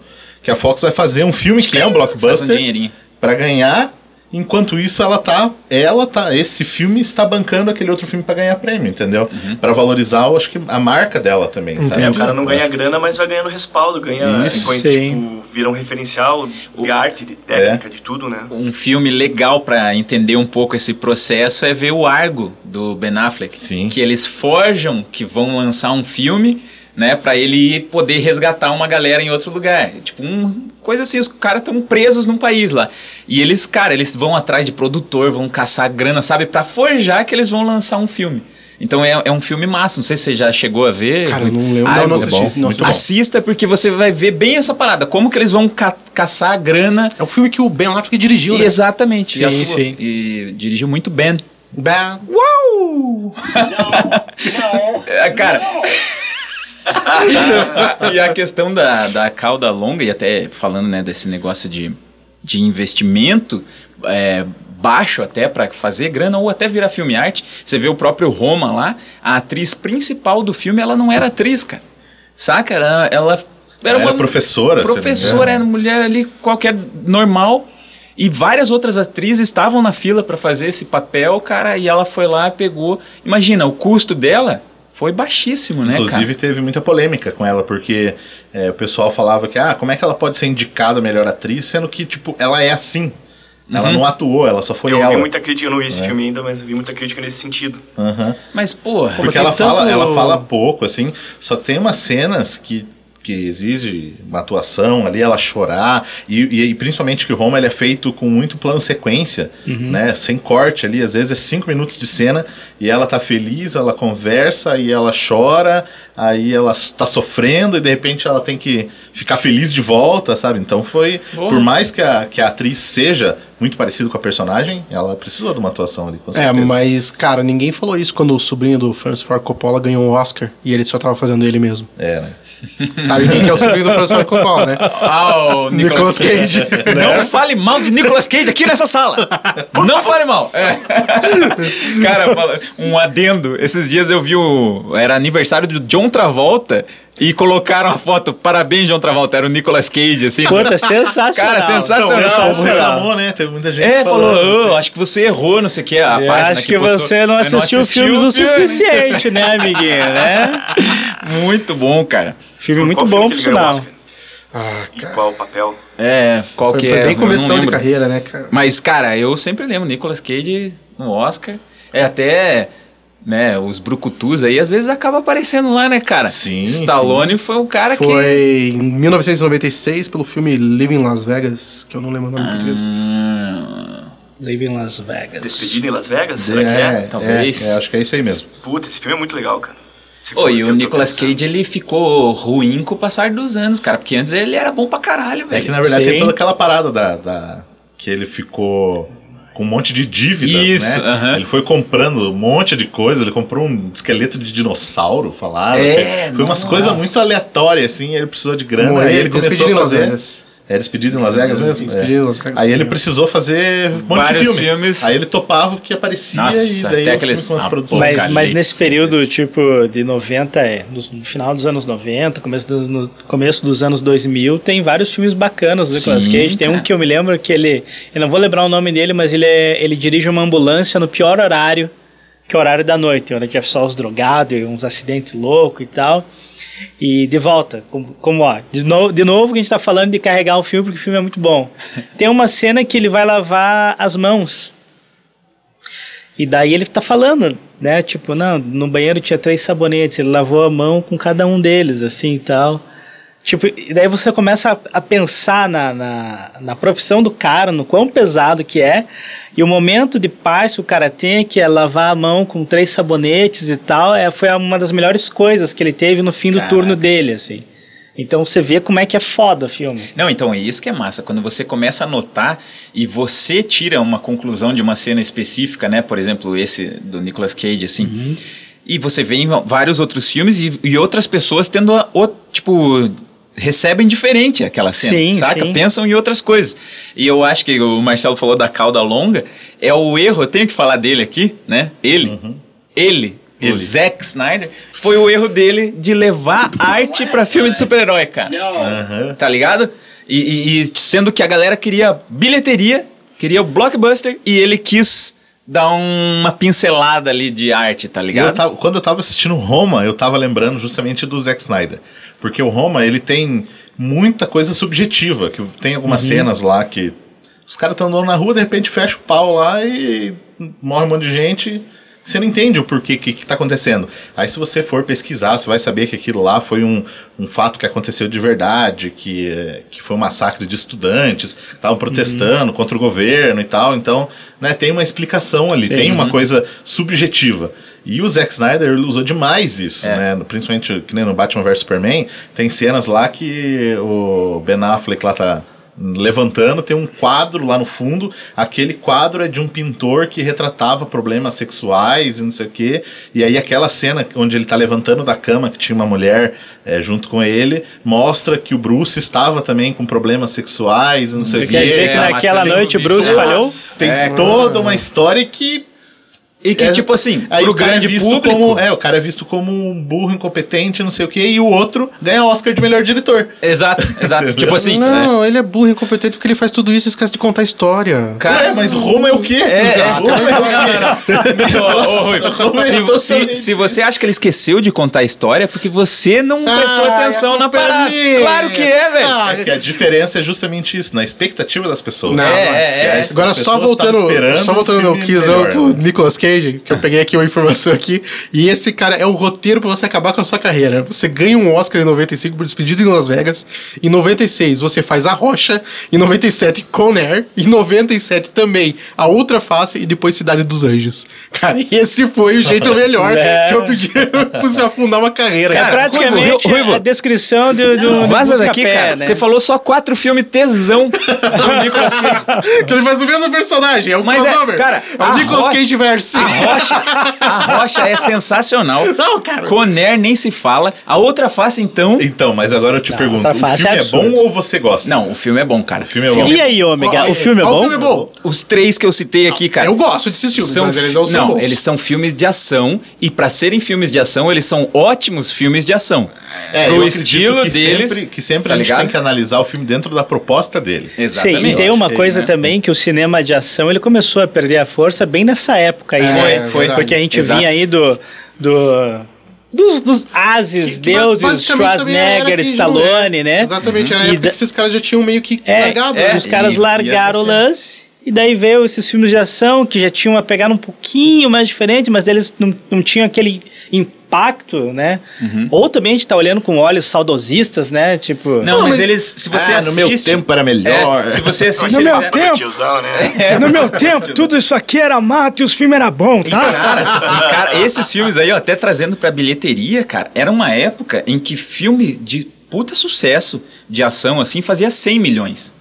que a Fox vai fazer um filme que é um Faz um blockbuster dinheirinho. pra ganhar, enquanto isso ela tá, ela tá, esse filme está bancando aquele outro filme pra ganhar prêmio, entendeu? Uhum. Pra valorizar, eu acho que a marca dela também, sabe? É, o cara não ganha grana, mas vai ganhando respaldo, ganha. Isso, sim. tipo, vira um referencial de arte, de técnica, de tudo, né? Um filme legal pra entender um pouco esse processo é ver o Argo do Ben Affleck, Sim. que eles forjam que vão lançar um filme, né, para ele poder resgatar uma galera em outro lugar. Tipo, um coisa assim, os caras estão presos num país lá. E eles, cara, eles vão atrás de produtor, vão caçar grana, sabe, Pra forjar que eles vão lançar um filme. Então é, é um filme massa, não sei se você já chegou a ver. Cara, eu não lembro. Argo. Não, não é bom, assisti. não muito assisti. bom. Assista porque você vai ver bem essa parada, como que eles vão ca caçar a grana É o filme que o Ben Affleck dirigiu, né? Exatamente. Sim, e, atua- sim. e dirigiu muito bem. Ben- Uau! É, Cara. E a questão da, da cauda longa, e até falando né, desse negócio de, de investimento é, baixo até para fazer grana ou até virar filme arte, você vê o próprio Roma lá, a atriz principal do filme, ela não era atriz, cara. Saca? Ela, ela era Era professora, Professora, era mulher ali qualquer normal. E várias outras atrizes estavam na fila para fazer esse papel, cara, e ela foi lá, pegou. Imagina, o custo dela foi baixíssimo, né, Inclusive teve muita polêmica com ela, porque é, o pessoal falava que, ah, como é que ela pode ser indicada a melhor atriz, sendo que, tipo, ela é assim. Ela Uhum. não atuou, ela só foi eu ela. vi muita crítica, eu não vi É. esse filme ainda, mas eu vi muita crítica nesse sentido. Cara? Mas, porra. Porque ela fala, tanto- ela fala pouco, assim, só tem umas cenas que, que exige uma atuação ali, ela chorar, e, e, e principalmente que o Roma ele é feito com muito plano sequência, né? Sem corte ali, às vezes é cinco minutos de cena, e ela tá feliz, ela conversa, e ela chora, aí ela tá sofrendo, e de repente ela tem que ficar feliz de volta, sabe? Então foi. Boa. Por mais que a, que a atriz seja muito parecida com a personagem, ela precisou de uma atuação ali, com É, certeza. mas, cara, ninguém falou isso quando o sobrinho do Francis Ford Coppola ganhou um Oscar e ele só tava fazendo ele mesmo. É, né? Sabe quem que é o sobrinho do Ford Coppola, né? Ah, o Nicolas Nicolas Cage. Não fale mal de Nicolas Cage aqui nessa sala. Não fale mal. É. Cara, um adendo. Esses dias eu vi o. Era aniversário do John Travolta e colocaram a foto. Parabéns, John Travolta. Era o Nicolas Cage, assim. Puta, sensacional. Cara, sensacional. Então, o povo sensacional. reclamou, né? Teve muita gente É, falou, falando, "Oh, acho que você errou, não sei o que. A Eu página acho que, postou. você não assistiu, assistiu filmes o o filme. suficiente, né, amiguinho, né? Muito bom, cara. Filme Por muito bom, filme por sinal. Ah, E cara. qual o papel? É, qual Foi, que foi é? bem Eu não começando de carreira, né, cara? Mas, cara, eu sempre lembro Nicolas Cage no Oscar. É até, né, os brucutus aí, às vezes acaba aparecendo lá, né, cara? Sim, Stallone foi um cara que... Foi em 1996 pelo filme Living Las Vegas, que eu não lembro o nome em português. Live in Las Vegas. Despedida em Las Vegas? Será que É, é? Talvez. é, é, acho que é isso aí mesmo. Puta, esse filme é muito legal, cara. For e que o Nicolas. Cage, ele ficou ruim com o passar dos anos, cara. Porque antes ele era bom pra caralho, É velho. que na verdade Sim. tem toda aquela parada da, da- que ele ficou com um monte de dívidas, Isso, né? aham. Ele foi comprando um monte de coisa, ele comprou um esqueleto de dinossauro, falaram. É, foi umas nossa. coisas muito aleatórias, assim, ele precisou de grana, Morreu, aí ele começou a fazer... É despedido em Las Vegas mesmo? Despedido É. em Las Vegas. Aí ele precisou fazer um monte Vários de filme. filmes. Aí ele topava o que aparecia Nossa, e daí até aqueles com as produções. Mas, mas nesse período, tipo, de 90, é, no final dos anos 90, começo dos, no começo dos anos 2000, tem vários filmes bacanas do Nicolas Cage. Tem um que eu me lembro que ele... Eu não vou lembrar o nome dele, mas ele, é, ele dirige uma ambulância no pior horário, que é o horário da noite, onde é só os drogados e uns acidentes loucos e tal. E de volta, como, como ó, de, no, de novo que a gente tá falando de carregar um filme, porque o filme é muito bom. Tem uma cena que ele vai lavar as mãos. E daí ele tá falando, né? Tipo, não, no banheiro tinha três sabonetes, ele lavou a mão com cada um deles, assim e tal. Tipo, e daí você começa a, a pensar na, na, na profissão do cara, no quão pesado que é, e o momento de paz que o cara tem, que é lavar a mão com três sabonetes e tal, é, foi uma das melhores coisas que ele teve no fim do Caraca. turno dele, assim. Então você vê como é que é foda o filme. Não, então é isso que é massa. Quando você começa a notar e você tira uma conclusão de uma cena específica, né? Por exemplo, esse do Nicolas Cage, assim. E você vê em vários outros filmes e, e outras pessoas tendo, a, o, tipo, recebem diferente aquela cena, Sim, saca? sim. Pensam em outras coisas. E eu acho que o Marcelo falou da cauda longa, é o erro, eu tenho que falar dele aqui, né? Ele, ele, o Ele. Zack Snyder, foi o erro dele de levar arte pra filme de super-herói, cara. Tá ligado? E, e- e sendo que a galera queria bilheteria, queria o blockbuster e ele quis dar uma pincelada ali de arte, tá E eu ligado? tava- quando eu tava assistindo Roma, eu tava lembrando justamente do Zack Snyder. Porque o Roma, ele tem muita coisa subjetiva. Que tem algumas cenas lá que os caras estão andando na rua, de repente fecha o pau lá e morre um monte de gente. Você não entende o porquê que, que tá acontecendo. Aí se você for pesquisar, você vai saber que aquilo lá foi um, um fato que aconteceu de verdade, que, eh, que foi um massacre de estudantes, estavam protestando contra o governo e tal. Então, né, tem uma explicação ali, Sim. tem uma coisa subjetiva. E o Zack Snyder usou demais isso, né? Principalmente que nem no Batman vs Superman, tem cenas lá que o Ben Affleck lá tá levantando, tem um quadro lá no fundo. Aquele quadro é de um pintor que retratava problemas sexuais e não sei o quê. E aí aquela cena onde ele tá levantando da cama, que tinha uma mulher é, junto com ele, mostra que o Bruce estava também com problemas sexuais e não sei o quê. Quer dizer que É, naquela noite o Bruce falhou? Tem É, toda uma história que E que, é, tipo assim, Aí pro o cara grande é visto público... como. É, o cara é visto como um burro incompetente, não sei o quê, e o outro ganha Oscar de melhor diretor. Exato, exato. tipo assim... Não, ele é burro e incompetente porque ele faz tudo isso e esquece de contar a história. Cara, Ué, mas Roma é o quê? É, é. Roma é o quê? É se, você acha que ele esqueceu de contar a história, é porque você não prestou Ah, atenção na é parada. minha. Claro que é, velho. Ah, É que a diferença é justamente isso, na expectativa das pessoas. Não, É, é, é. Agora só voltando, só voltando no do né? Nicolas Cage, que eu peguei aqui uma informação aqui, e esse cara é o roteiro pra você acabar com a sua carreira. Você ganha um Oscar em 95 por Despedido em Las Vegas, em 96 você faz A Rocha, em 97 Con Air, em 97 também A Outra Face e depois Cidade dos Anjos. Cara, esse foi o jeito melhor É. que eu podia pra você afundar uma carreira. É Cara, praticamente Ruivo, Ruivo. a descrição do, do, do Vaza daqui, Pé, cara. né? Você falou só quatro filmes tesão do Nicolas Cage. que ele faz o mesmo personagem, é o Mas é, crossover. cara, é o Nicolas Rocha- Cage verse. A Rocha, a Rocha é sensacional. Não, cara. Conner nem se fala. A outra face, então... Então, mas agora eu te pergunto, tá o fácil, filme é é, bom ou você gosta? Não, o filme é bom, cara. O filme é bom. E aí, Ômega, o filme é bom? O filme é bom. Os três que eu citei aqui, cara. Eu gosto desses filmes, são mas eles não são bons. eles são filmes de ação e pra serem filmes de ação, eles são ótimos filmes de ação. É, Pro eu acredito estilo que deles, Sempre, que sempre tá a gente ligado? tem que analisar o filme dentro da proposta dele. Exatamente. Sim, e tem uma achei, coisa né? também que o cinema de ação ele começou a perder a força bem nessa época aí, É, né? é verdade. Porque a gente Exato. vinha aí do. do dos, dos ases, Que- que deuses, Schwarzenegger, que Stallone, é, né? Exatamente, era a época da- que esses caras já tinham meio que É, largado. é. né? os caras E- e largaram o lance. E daí veio esses filmes de ação que já tinham uma pegada um pouquinho mais diferente, mas eles não, não tinham aquele impacto, né? Uhum. Ou também a gente tá olhando com olhos saudosistas, né? Tipo. Não, mas, mas- eles, se você ah, assiste, no meu tempo era melhor. É, se você assiste, No meu tempo- Tiozão, né? No meu tempo, tudo isso aqui era mato e os filmes eram bons, tá? Cara, e, cara, esses filmes aí, ó, até trazendo pra bilheteria, cara, era uma época em que filme de puta sucesso de ação, assim, fazia 100 milhões.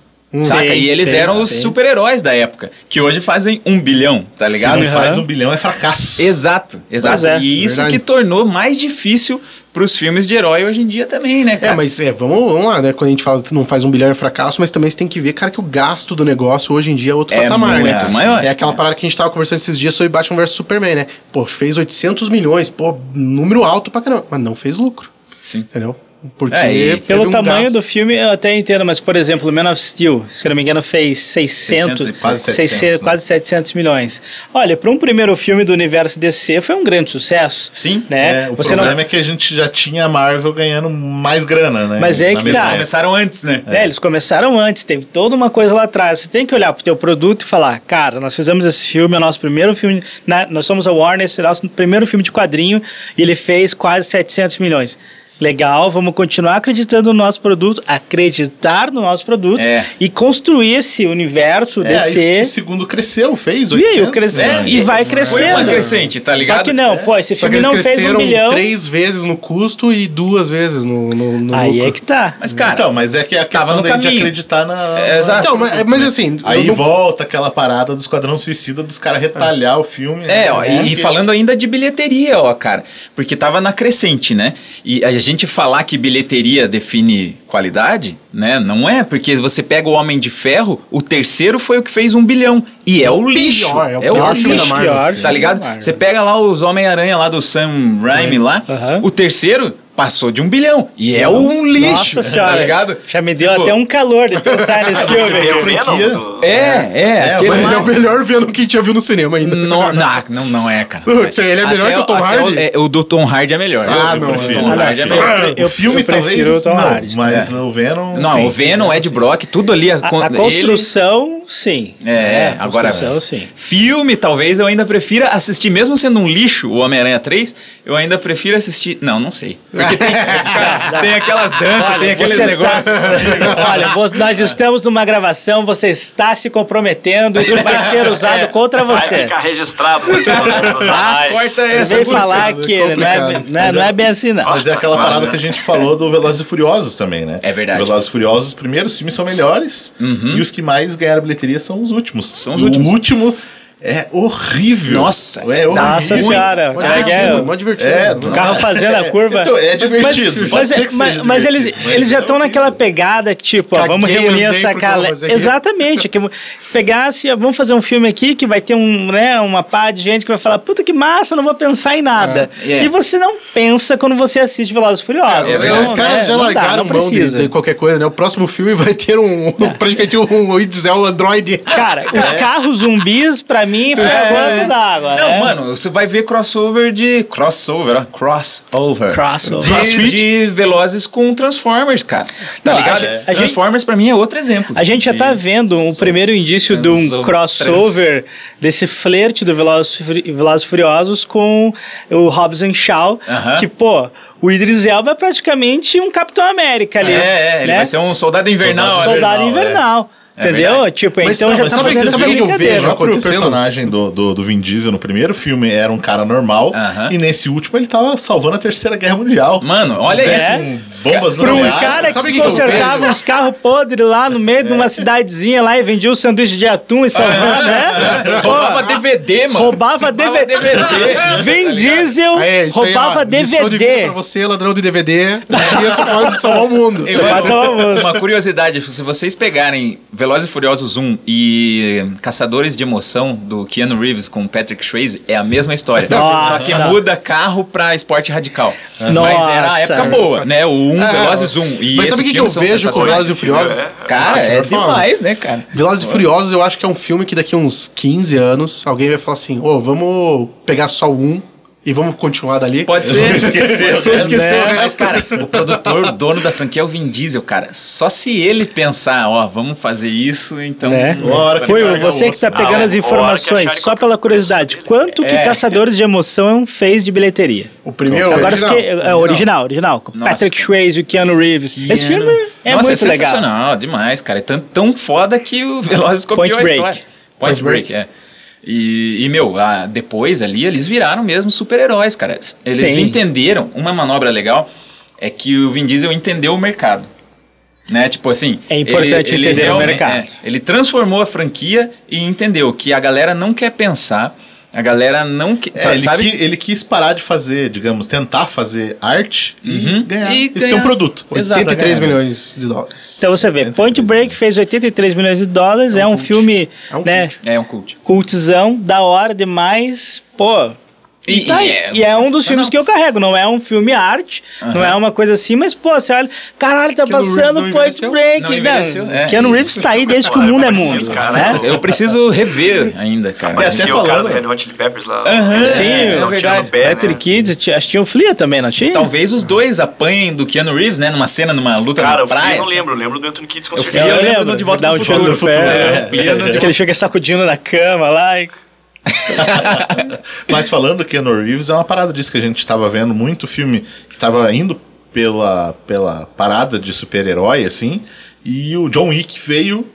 Saca? Sim, e eles sim, eram os super-heróis da época, que hoje fazem um bilhão, tá Se ligado? não faz um bilhão é fracasso. Exato, exato. É, e isso verdade. que tornou mais difícil pros filmes de herói hoje em dia também, né, É, cara? mas é, vamos, vamos lá, né? Quando a gente fala que não faz um bilhão é fracasso, mas também você tem que ver, cara, que o gasto do negócio hoje em dia é outro É patamar, né? muito maior. É aquela parada que a gente tava conversando esses dias sobre Batman vs Superman, né? Pô, fez 800 milhões, pô, número alto pra caramba, mas não fez lucro, Sim. entendeu? Porque É, Pelo um tamanho gasto. do filme eu até entendo, mas por exemplo, Man of Steel, se não me engano, fez 600, 600, quase 700, 600, né? quase 700 milhões. Olha, para um primeiro filme do universo DC foi um grande sucesso. Sim. Né? É, o Você problema não... é que a gente já tinha a Marvel ganhando mais grana, né? Mas é Na que tá. época. Começaram antes, né? É, eles começaram antes, teve toda uma coisa lá atrás. Você tem que olhar pro teu produto e falar, cara, nós fizemos esse filme, é o nosso primeiro filme, na- nós somos a Warner, esse é o nosso primeiro filme de quadrinho, e ele fez quase 700 milhões. Legal, vamos continuar acreditando no nosso produto, acreditar no nosso produto É. e construir esse universo É, DC. o segundo cresceu, fez E, 800. aí, cresce- né? e vai Foi crescendo. uma crescente, tá ligado? Só que não, pô, esse filme não fez um milhão. três vezes no custo e duas vezes no, no, no Aí lucro. é que tá. Mas, cara, então, mas é que a questão de acreditar na. É, exato. Então, mas, mas assim... Aí não- volta aquela parada do Esquadrão Suicida dos caras retalhar o filme. É, né? ó, e, e Porque- falando ainda de bilheteria, ó, cara. Porque tava na crescente, né? E a gente falar que bilheteria define qualidade, né? Não é, porque você pega o Homem de Ferro, o terceiro foi o que fez um bilhão. E é o lixo. pior, é o é o pior da lixo. Marvel. Tá ligado? Você pega lá os Homem-Aranha lá do Sam Raimi lá, o terceiro passou de um bilhão. E é um lixo. Nossa senhora. Tá ligado? Já me deu Tipo, até um calor de pensar nesse filme. o do- É, é. É, aquele Mas lá- é o melhor Venom que a gente já viu no cinema ainda. Não, não, não, não é, cara. Você- ele é melhor Até que o Tom Hardy? é, o do Tom Hardy é melhor. Ah, eu não, prefiro. O Tom Hardy é melhor. Eu- o filme eu talvez o Tom não, Hardy, mas o Venom Não, sim. o Venom, Ed Brock, tudo ali. A, a construção, sim. É, a agora. construção, sim. Filme, talvez eu ainda prefira assistir, mesmo sendo um lixo, o Homem-Aranha 3, eu ainda prefiro assistir. Não, não sei. Porque tem, tem aquelas danças, tem aqueles Você negócios. tá- Olha, nós estamos numa gravação, você está se comprometendo, isso vai ser usado contra Vai você. ficar registrado Ah, corta essa. veio falar que não é, não, é, não é bem assim, não. Mas é aquela parada que a gente falou do Velozes e Furiosos também, né? É verdade. Velozes e Furiosos, os primeiros filmes são melhores e os que mais ganharam bilheteria são os últimos. São os últimos. O último é horrível. Nossa, é horrível. Nossa senhora. É é? pode divertir. É, O carro fazendo a curva. Então, é divertido. Mas, pode mas, ser que mas- seja mas eles, divertido, mas eles já é estão naquela pegada que, tipo, ó, vamos reunir essa galera. aqui. Exatamente. Que pegasse, ó, vamos fazer um filme aqui que vai ter um, né, uma pá de gente que vai falar, puta que massa, não vou pensar em nada. É. E você não pensa quando você assiste Velozes e Furiosos. É, Não, os caras né? já Não dá, largaram não mão de, precisa. de qualquer coisa, né? O próximo filme vai ter um, praticamente um, um Itzel Android. Cara, os carros zumbis, pra mim, foi a gota d'água. Não, né? mano, você vai ver crossover de. Crossover, ó. Crossover. Crossover. De, de Velozes com Transformers, cara. Tá Não, ligado? a gente- a Transformers pra mim é outro exemplo. A gente já tá vendo um primeiro indício de um Trans- crossover desse flerte do Velozes Velozes Furiosos com o Hobbs and Shaw, Aham. que, pô, o Idris Elba é praticamente um Capitão América ali. É, é, ele né? vai ser um soldado invernal. Soldado né? soldado invernal, invernal. É entendeu? verdade. tipo, Mas então sabe- já tá sabe- fazendo essa o que eu vejo O personagem do, do, do Vin Diesel no primeiro filme era um cara normal Aham. e nesse último ele tava salvando a Terceira Guerra Mundial. Mano, olha É. isso. Com bombas Pra um cara sabe que, que consertava uns carros podres lá no meio de uma cidadezinha lá e vendia o sanduíche de atum e salvava, né? Roubava DVD, mano. Roubava DVD. Vin Diesel É, isso aí, roubava DVD. Pra você, ladrão de DVD, um. Eu- Você pode salvar o mundo. Uma curiosidade, se vocês pegarem Velozes e Furiosos 1 e Caçadores de Emoção do Keanu Reeves com Patrick Swayze, é a mesma história. Nossa. Só que muda carro pra esporte radical. Mas Nossa. era a época boa, né? O 1, É, Velozes 1 e Mas sabe o que, que eu vejo com. Velozes e Furiosos? Cara, Nossa, é eu falo. demais, né, cara? Velozes e Furiosos, eu acho que é um filme que daqui a uns 15 anos alguém vai falar assim: ô, vamos pegar só o um e vamos continuar dali. Pode ser. Esqueceu. Você esqueceu o Mas, resto. cara, o produtor, o dono da franquia é o Vin Diesel, cara. Só se ele pensar, ó, vamos fazer isso, então. Né? Hora que Foi você que tá pegando Ah, as é. informações, só pela curiosidade. Quanto que É. Caçadores de Emoção fez de bilheteria? O primeiro Agora original. fiquei. É, original, original. Com Nossa. Patrick Swayze e o Keanu Reeves. Esse filme é Nossa, muito é legal. sensacional, demais, cara. É tão, tão foda que o Velozes copiou Point a Break. história. Point, Point Break, é. E, e, meu, ah, depois ali eles viraram mesmo super-heróis, cara. Eles Sim. entenderam, uma manobra legal é que o Vin Diesel entendeu o mercado. Né? Tipo assim. É importante entender o realmente- mercado. é, ele transformou a franquia e entendeu que a galera não quer pensar, a galera não quer. É, ele, sabe? qui- ele quis parar de fazer, digamos, tentar fazer arte Uhum. e ganhar. E E, ser ganhar. um produto. Exato. 83 ganhar. milhões de dólares. Então você vê, Point Break fez 83 milhões de dólares, é um filme, É um né, cult. É um cult. cultizão, da hora demais, pô, E, tá aí. E é um dos filmes que eu carrego. Não é um filme arte, não é uma coisa assim, mas, pô, você olha, caralho, tá Keanu passando Point envelheceu? Break. Não envelheceu, Não, é. Keanu Reeves tá aí desde que o mundo é mundo. Cara. né? Eu preciso rever ainda, cara. É, até Parecia o cara falando- do Red Hot Chili Peppers lá. Aham, Sim, é, é verdade. pé, Patrick né? Kids, acho que tinha o Flea também, não tinha? Talvez os dois apanhem do Keanu Reeves, né? Numa cena, numa luta Cara, na praia. eu não assim. lembro. Eu lembro do Anthony Kids com certeza. Eu lembro do De Volta pro Futuro. É, De Que ele fica sacudindo na cama lá e... Mas falando do Keanu Reeves, é uma parada disso que a gente tava vendo muito filme que tava indo pela, pela parada de super-herói, assim, e o John Wick veio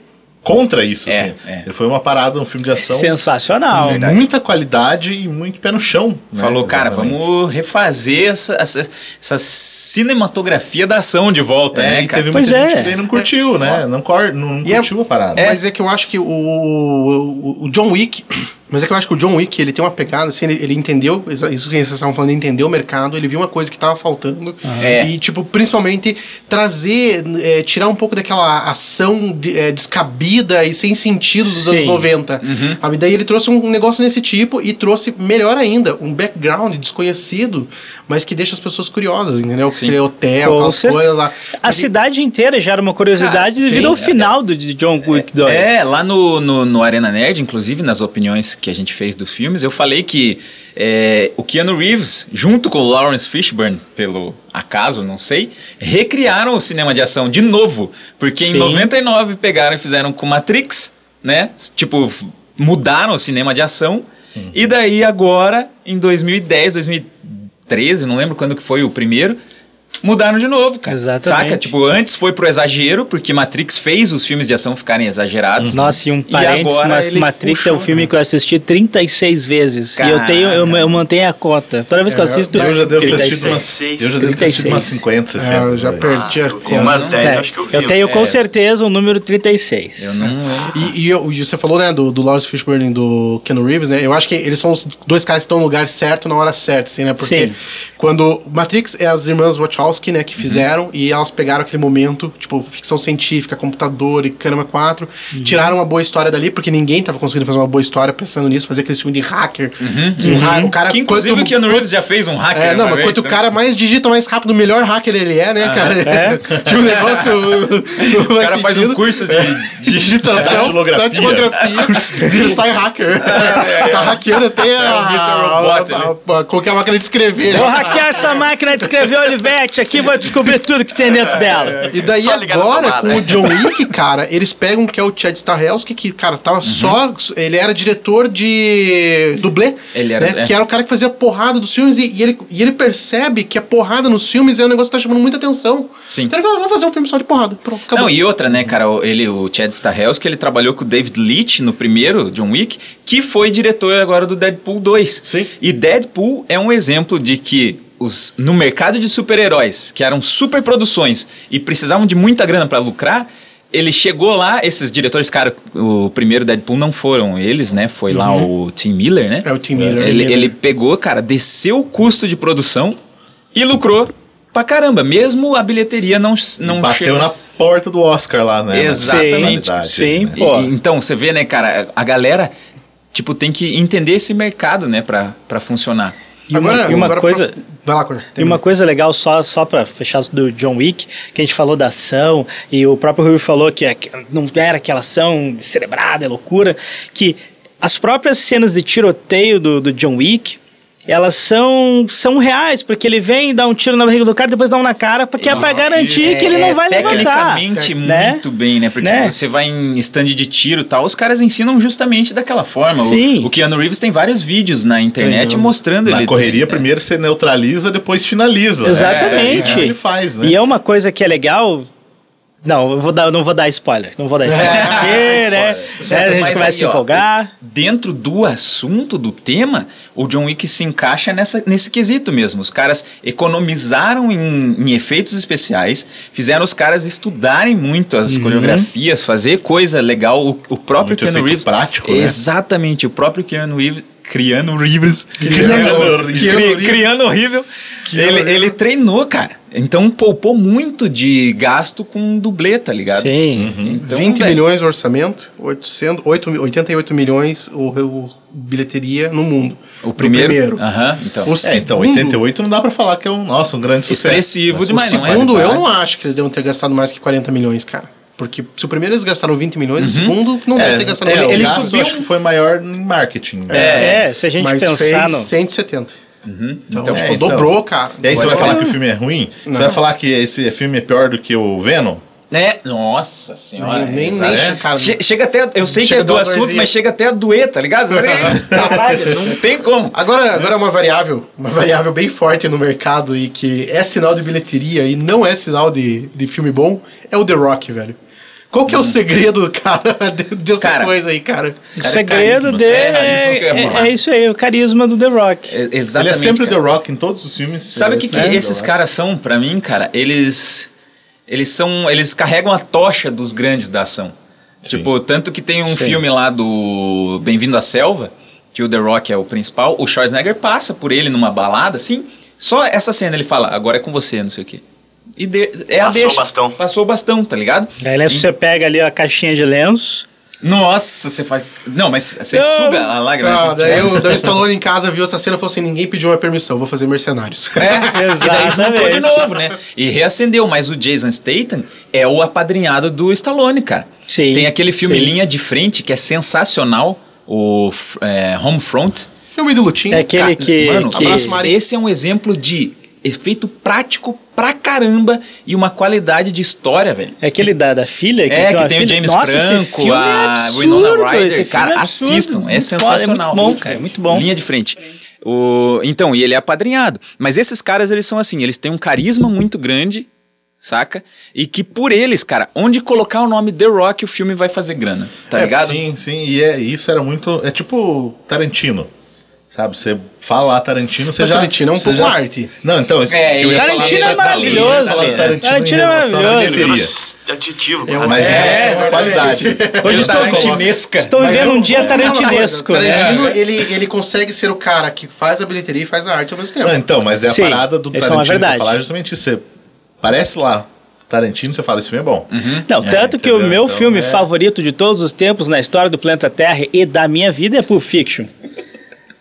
contra isso, É, assim. é. Ele foi uma parada, um filme de ação Sensacional. com muita qualidade e muito pé no chão. né? Falou, cara, Exatamente. vamos refazer essa, essa, essa cinematografia da ação de volta, É, né, e cara? teve Pois muita é. gente que não curtiu, né? Não, cor, não é- curtiu a parada. Mas é que eu acho que o, o, o John Wick. Mas é que eu acho que o John Wick, ele tem uma pegada, assim, ele, ele entendeu, isso que vocês estavam falando, ele entendeu o mercado, ele viu uma coisa que tava faltando. É. E, tipo, principalmente trazer, é, tirar um pouco daquela ação de- é, descabida e sem sentido dos Sim. anos 90. Sabe? Daí ele trouxe um negócio nesse tipo e trouxe, melhor ainda, um background desconhecido, mas que deixa as pessoas curiosas, entendeu? Sim. Aquele hotel, Com aquelas certeza. coisas lá. A cidade inteira gera uma curiosidade Cara, devido sim, ao até- final do de John Wick 2. É, lá no, no, no Arena Nerd, inclusive nas opiniões que a gente fez dos filmes, eu falei que é, o Keanu Reeves, junto com o Lawrence Fishburne, pelo acaso, não sei, recriaram o cinema de ação de novo. Porque em Sim. 99 99 pegaram e fizeram com Matrix, né? Tipo, mudaram o cinema de ação. E daí agora, em 2010, 2013, não lembro quando que foi o primeiro, mudaram de novo, cara. Exatamente. Saca? Tipo, antes foi pro exagero, porque Matrix fez os filmes de ação ficarem exagerados. Nossa, e um parênteses, ele Matrix é um puxou, filme que eu assisti 36 vezes. E eu tenho, eu, eu mantenho a cota. Toda vez que eu assisto. Eu já devo ter 36. assistido umas, eu já devo ter assistido 36. umas 50, 60. É, eu já perdi a Eu vi umas conta. 10, É, acho que eu vi. eu tenho com certeza o número 36. Eu não. E, e eu- e você falou, né, do, do Lawrence Fishburne e do Keanu Reeves, né? Eu acho que eles são os dois caras que estão no lugar certo na hora certa, assim, né? Porque Sim. quando Matrix é as irmãs Wachowski, né, que Uhum. fizeram, e elas pegaram aquele momento, tipo, ficção científica, computador e caramba 4, Uhum. tiraram uma boa história dali, porque ninguém tava conseguindo fazer uma boa história pensando nisso, fazer aquele filme de hacker. Que o, ha- o cara. Uhum. Que inclusive quanto- o Keanu Reeves já fez um hacker. É, não, mas quanto o né? cara mais digita mais rápido, melhor hacker ele é, né, cara? é? Tinha um negócio. O cara faz um curso de. digitação, Datilografia. datilografia, vira sai hacker. Tá hackeando até a, É o Mr. Robot, a, a, a, qualquer máquina de escrever. Vou hackear essa máquina de escrever Aqui, vou descobrir tudo que tem dentro dela. E daí Só ligar na agora, tomada. com o John Wick, cara, eles pegam que é o Chad Stahelski, que, cara, tava só... Ele era diretor de dublê, Ele era- né? é. Que era o cara que fazia porrada dos filmes e, e ele, e ele percebe que a porrada nos filmes é um negócio que tá chamando muita atenção. Sim. Então ele fala, vamos fazer um filme só de porrada. Pronto, acabou. Não, e outra, né, cara, o- ele, o Chad Stahelski, ele trabalhou com o David Leitch no primeiro John Wick, que foi diretor agora do Deadpool 2. Sim. E Deadpool é um exemplo de que os, no mercado de super-heróis, que eram super produções e precisavam de muita grana pra lucrar, ele chegou lá, esses diretores, cara, o primeiro Deadpool não foram eles, né? Foi lá o Tim Miller, né? É o Tim Miller. Ele, ele pegou, cara, desceu o custo de produção e lucrou pra caramba, mesmo a bilheteria não, não Bateu chegou. na porta do Oscar lá, né? Exatamente. Sim, né? E- pô. então, você vê, né, cara, a galera, tipo, tem que entender esse mercado, né, pra, pra funcionar. E uma- e uma agora coisa- pra- Vai lá, Cunha. E uma coisa legal, só, só pra fechar do John Wick, que a gente falou da ação, e o próprio Rui falou que aqu- não era aquela ação cerebrada, é loucura, que as próprias cenas de tiroteio do, do John Wick, elas são, são reais, porque ele vem, dá um tiro na barriga do cara, depois dá um na cara, porque é pra garantir que ele não vai levantar. Tecnicamente, né? muito bem, né? Porque Né? você vai em stand de tiro e tal, os caras ensinam justamente daquela forma. O- Sim. O, Keanu Reeves tem vários vídeos na internet Treinando. mostrando Na ele. correria, É. primeiro você neutraliza, depois finaliza. né? Exatamente. É, isso que ele faz, né? E é uma coisa que é legal. Não, eu vou dar, eu não vou dar spoiler. Não vou dar spoiler. Porque, né, Certo, né, a gente começa a aí, se ó, empolgar. Dentro do assunto, do tema, o John Wick se encaixa nessa, nesse quesito mesmo. Os caras economizaram em, em efeitos especiais, fizeram os caras estudarem muito Uhum. as coreografias, fazer coisa legal. O, o próprio Muito Keanu Reeves. prático, né? Exatamente, o próprio Keanu Reeves. Criando Reeves. Keanu Reeves. Cri- Criando horrível. Ele, ele treinou, cara. Então poupou muito de gasto com dublê, tá ligado? Sim. Então, 20 velho, milhões o orçamento, 800, 8, 88 milhões o, o bilheteria no mundo. O primeiro? O, Aham, então. o É, segundo, então, 88 não dá pra falar que é um, nossa, um grande sucesso. Expressivo Mas demais, o não é? segundo eu não acho que eles devem ter gastado mais que 40 milhões, cara. Porque se o primeiro eles gastaram 20 milhões, o segundo não deve ter gastado é, mais o que ele isso. gasto subiu- acho que foi maior em marketing. né? É, se a gente Mas pensar fez no. 170. Então, Então, tipo, é, então. dobrou, cara. E aí você vai falar que o filme é ruim? Você vai falar que esse filme é pior do que o Venom? É, nossa senhora. Nem- nem- nem- É. cara, Che- chega até. Eu sei chega que é do assunto, dorzinha. mas chega até a doer, tá ligado? Caralho, não tem como. Agora, agora uma variável, uma variável bem forte no mercado e que é sinal de bilheteria e não é sinal de, de filme bom, é o The Rock, velho. Qual que é o segredo, cara, de- dessa Cara, coisa aí, cara? O segredo carisma. dele É, é, que é- é isso aí, o carisma do The Rock. É, Ele é exatamente. sempre cara. The Rock em todos os filmes. Sabe o que, é que The esses caras são, pra mim, cara? Eles. Eles são. Eles carregam a tocha dos grandes da ação. Sim. Tipo, tanto que tem um Sim. filme lá do Bem-vindo à Selva, que o The Rock é o principal, o Schwarzenegger passa por ele numa balada, assim. Só essa cena ele fala, agora é com você, não sei o quê. E de, é a Passou deixa. o bastão. Passou o bastão, tá ligado? Aí né, você pega ali a caixinha de lenço. Nossa, você faz. Não, mas você Não. suga a lágrima. Né? daí o daí o Stallone em casa viu essa cena e falou assim: ninguém pediu uma permissão, vou fazer mercenários. É, e daí de Exatamente. novo, né? E reacendeu, mas o Jason Statham é o apadrinhado do Stallone, cara. Sim, Tem aquele filme sim. Linha de Frente, que é sensacional, o é, Homefront. Filme do Lutinho. É aquele que. Mano, que abraço, Mari. esse é um exemplo de efeito prático pra caramba e uma qualidade de história, velho. é aquele da, da filha? Que É, que uma tem o. James Nossa, esse Franco, é a absurdo, Winona Ryder. esse filme Cara, é absurdo, assistam, é sensacional. É muito bom, cara, é muito bom. Linha de frente. O, então, e ele é apadrinhado. Mas esses caras, eles são assim, eles têm um carisma muito grande, saca? E que por eles, cara, onde colocar o nome The Rock, o filme vai fazer grana, tá É, ligado? Sim, sim. E é, isso era muito. É tipo Tarantino. Sabe? Você fala lá Tarantino, você Mas já. Tarantino é um pouco já- arte. Não, então. esse- É, eu ia ele- falar Tarantino da- é maravilhoso. falar né? Tarantino, Tarantino é maravilhoso. Aditivo, É. Mas é, É, qualidade. Ele estou- tarantinesca. Estou vivendo um dia falar tarantinesco. né? Tarantino, ele, ele consegue ser o cara que faz a bilheteria e faz a arte ao mesmo tempo. Não, então, mas é a Sim, parada do essa é uma Tarantino. verdade. falar justamente isso. Você parece lá Tarantino, você fala, esse filme é bom. Não, É, tanto que o meu Então, filme é- favorito de todos os tempos na história do planeta Terra e da minha vida é Pulp Fiction.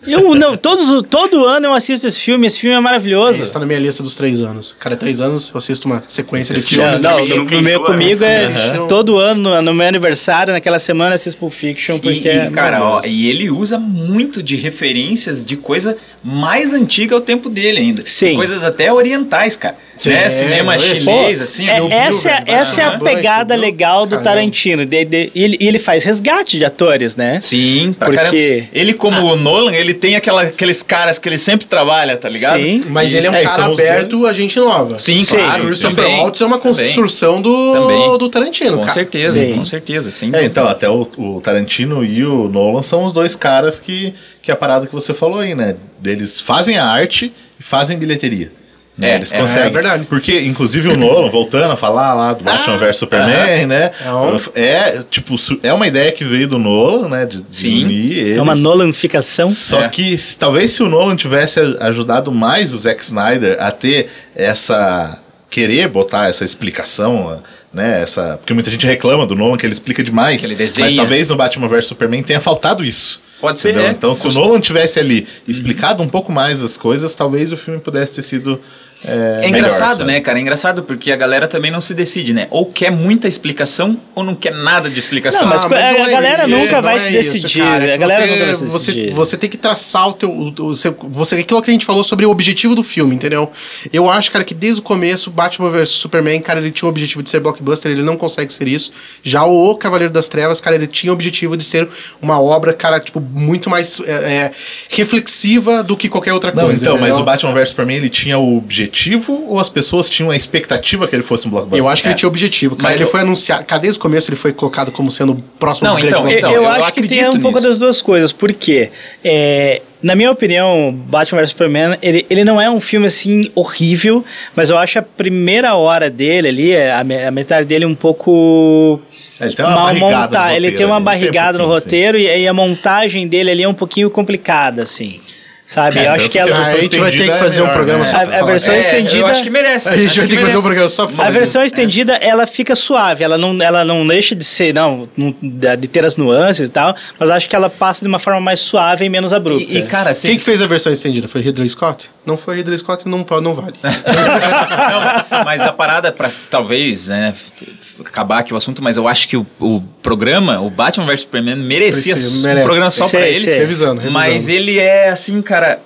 Eu não, todos, os- todo ano eu assisto esse filme, esse filme é maravilhoso. Esse tá na minha lista dos três anos. Cada três anos eu assisto uma sequência de Esse Não, filmes. não, que no, meu comigo é Uhum. todo ano, no, meu aniversário, naquela semana, eu assisto Pulp Fiction, E, porque e, é cara, ó, e ele usa muito de referências de coisa mais antiga ao tempo dele ainda. Sim. Coisas até orientais, cara. Sim, né? é, Cinema é, chinês, Pô, assim. é- essa, velho, essa é a pegada legal do Caramba. Tarantino. De, de- e ele, ele faz resgate de atores, né? Sim, pra Porque- caramba. Ele, como o Nolan, ele tem aquela, aqueles caras que ele sempre trabalha, tá ligado? Sim. Mas ele é um aí, cara aberto a gente nova. Sim, Sim. claro. O Christopher Waltz é uma construção do, Também. do Tarantino, Com cara. certeza, Sim. com certeza, sim. É, então, até o, o Tarantino e o Nolan são os dois caras que, que é a parada que você falou aí, né? Eles fazem a arte e fazem bilheteria. É, Eles é, conseguem. é verdade. Porque, inclusive, o Nolan, voltando a falar lá do Batman vs Superman, né? Então. É, tipo, é uma ideia que veio do Nolan, né? De, de Sim. unir eles. É uma Nolanficação. Só É. que se- talvez se o Nolan tivesse ajudado mais o Zack Snyder a ter essa. querer botar essa explicação, né? Essa, porque muita gente reclama do Nolan que ele explica demais. Que ele desenha. Mas talvez no Batman vs Superman tenha faltado isso. Pode ser, é. Então, se o Nolan tivesse ali explicado um pouco mais as coisas, talvez o filme pudesse ter sido. É, É melhor, engraçado, sabe? né, cara? É engraçado porque a galera também não se decide, né? Ou quer muita explicação ou não quer nada de explicação. Não, mas Ah, a- a não é galera isso, nunca não vai é se isso, decidir, cara. É a galera você, nunca vai se você, decidir. Você tem que traçar o teu. O, o seu, você, aquilo que a gente falou sobre o objetivo do filme, entendeu? Eu acho, cara, que desde o começo, Batman vs Superman, cara, ele tinha o objetivo de ser blockbuster, ele não consegue ser isso. Já o Cavaleiro das Trevas, cara, ele tinha o objetivo de ser uma obra, cara, tipo, muito mais é, é, reflexiva do que qualquer outra Não, coisa. então, mas entendeu? o Batman vs Superman ele tinha o objetivo ou as pessoas tinham a expectativa que ele fosse um blockbuster? Eu acho que ele tinha objetivo, cara. Mas ele eu- foi anunciado. Desde o começo ele foi colocado como sendo o próximo Não, grande então, blockbuster. então, eu, eu acho que tem um pouco nisso. das duas coisas. Por quê? É, na minha opinião, Batman vs Superman, ele, ele não é um filme assim horrível, mas eu acho a primeira hora dele ali, a, me- a metade dele um pouco É, ele tem uma mal barrigada no montada. Ele roteiro tem uma ali, tem um barrigada no roteiro e aí a montagem dele ali é um pouquinho complicada, assim. Sabe? É, eu acho que que ela. a a versão gente vai ter que estendida é fazer um melhor, programa né? só A- pra a falar. versão É, estendida- Eu acho que merece. A gente acho vai que ter que fazer um programa só pra A versão disso. estendida, ela fica suave, ela não, ela não deixa de ser, não, não- de ter as nuances e tal, mas acho que ela passa de uma forma mais suave e menos abrupta. E, e, cara, assim, Quem que fez a versão estendida? Foi Ridley Scott? Não foi Ridley Scott, não, não vale. Não, mas a parada para talvez né, acabar aqui o assunto, mas eu acho que o, o programa, o Batman vs Superman, merecia Precisa, um merece. programa só pra ele. Revisando, revisando. Mas ele é assim, cara,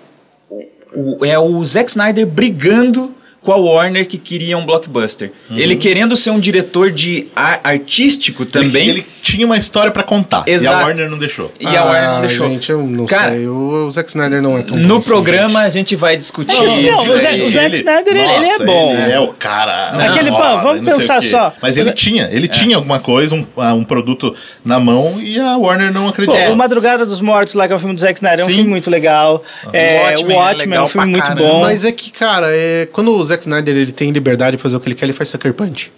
o- é o Zack Snyder brigando com a Warner que queria um blockbuster. Ele querendo ser um diretor de ar- artístico também. Ele, ele tinha uma história pra contar. E Exato. a Warner não deixou. E a Warner não deixou. Ah, Gente, eu não Cara, sei. O, o Zack Snyder não é tão bom No assim, programa a gente vai discutir Não, isso. não, o Zack- o Zack Snyder, ele- ele é nossa, bom. Ele é o cara. Aquele, foda, pô, vamos e não pensar o só. Mas ele tinha, ele tinha alguma coisa, um, ah, um produto na mão e a Warner não Pô, acreditou. O Madrugada dos Mortos, lá que é um filme do Zack Snyder, é um Sim. filme muito legal. É, Watchmen o é Watchmen é, legal um filme muito caramba. bom. Mas é que, cara, é, quando o Zack Snyder ele tem liberdade de fazer o que ele quer, ele faz Sucker Punch.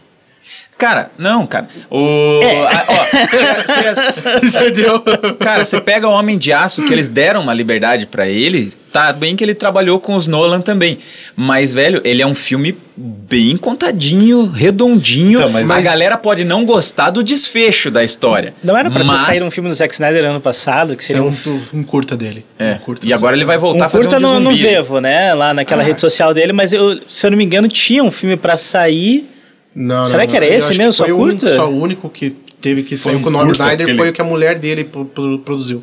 Cara, não, cara. O. É. a- ó, Entendeu? Cara, você pega o Homem de Aço, que eles deram uma liberdade pra ele, tá bem que ele trabalhou com os Nolan também. Mas, velho, ele é um filme bem contadinho, redondinho. Então, mas- A galera pode não gostar do desfecho da história. Não era pra mas... ter saído um filme do Zack Snyder ano passado, que Seria seria um, um, um curta dele. É. Um curta E agora ele vai voltar um a fazer curta um de no, no. Vevo, né? Lá naquela rede social dele, mas eu, se eu não me engano, tinha um filme pra sair. Não, Será não, que era não. Esse mesmo, só curta? único- Só o único que teve que sair um com o nome Snyder foi o que a mulher dele pro- pro- produziu.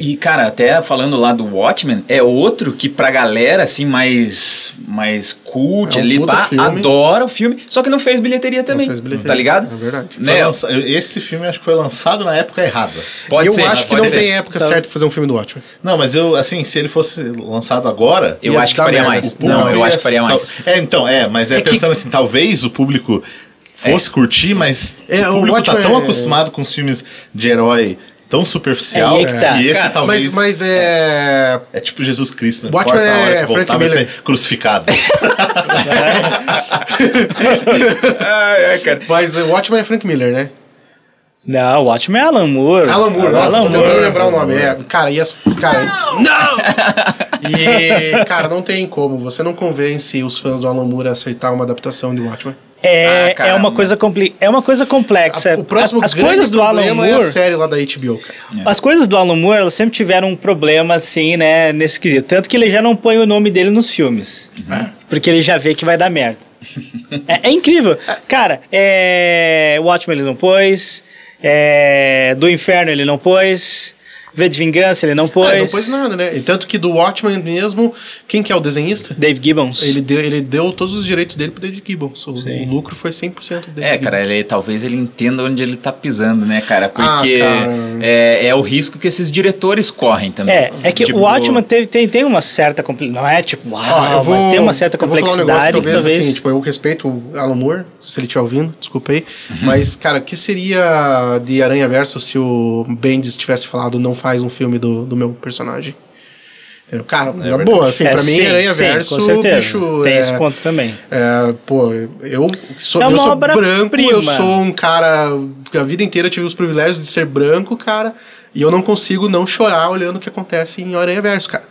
E, cara, até falando lá do Watchmen, é outro que pra galera, assim, mais, mais cult É um ali, pá, filme. adora o filme, só que não fez bilheteria também, fez bilheteria, tá ligado? é verdade. Né? lança- Esse filme acho que foi lançado na época errada. Pode eu ser, acho que não ser. tem época certa pra fazer um filme do Watchmen. Não, mas eu, assim, se ele fosse lançado agora. Eu acho que faria merda. mais. O Não, eu acho que faria mais. É, então, é, mas é, É que- pensando assim, talvez o público fosse curtir, mas É, o o público tá Watchmen tão é- acostumado com os filmes de herói tão superficial É que tá. e esse Cara, talvez Mas, mas é. é tipo Jesus Cristo, né? A hora é voltar, Frank vai Miller. ser crucificado. é, cara. Mas o Watchmen é Frank Miller, né? Não, o Watchmen é Alan Moore. Alan Moore, nossa, Alan tô tentando Moore. lembrar o nome. É, cara, e as. Cara, não! E, cara, não tem como. Você não convence os fãs do Alan Moore a aceitar uma adaptação de Watchmen. É, Ah, cara, é, uma mano. coisa compli é uma coisa complexa. o próximo as, as coisas do Alan problema é Moore, a série lá da HBO, cara. as coisas do Alan Moore, elas sempre tiveram um problema assim, né, nesse quesito. Tanto que ele já não põe o nome dele nos filmes. Porque ele já vê que vai dar merda. é, é incrível. Cara, é, Watchmen ele não pôs, é, Do Inferno ele não pôs, V de Vingança ele não pôs. Ah, não pôs nada, né? E tanto que do Watchmen mesmo, quem que é o desenhista? Dave Gibbons. Ele deu, ele deu todos os direitos dele pro David Gibbons. O, Sim. lucro foi 100% dele. É, cara, ele, talvez ele entenda onde ele tá pisando, né, cara? Ah, Porque cara. É, é o risco que esses diretores correm também. É, é que Tipo, o Watchmen teve, tem, tem uma certa complexidade. Não é tipo, uau, Ó, eu vou- mas tem uma certa falar um complexidade negócio, que talvez. assim, tipo, eu respeito o Alan Moore, se ele estiver ouvindo, desculpa aí. Uhum. Mas, cara, o que seria de Aranha Verso se o Bendis tivesse falado não faz um filme do, do meu personagem? Entendeu? Cara, na verdade. boa, assim, É, pra mim, sim, Aranha sim, Verso, com certeza. bicho. tem é, esses pontos também. é, pô, eu sou, É eu sou obra branco, prima. eu sou um cara que a vida inteira tive os privilégios de ser branco, cara, e eu não consigo não chorar olhando o que acontece em Aranha Verso, cara.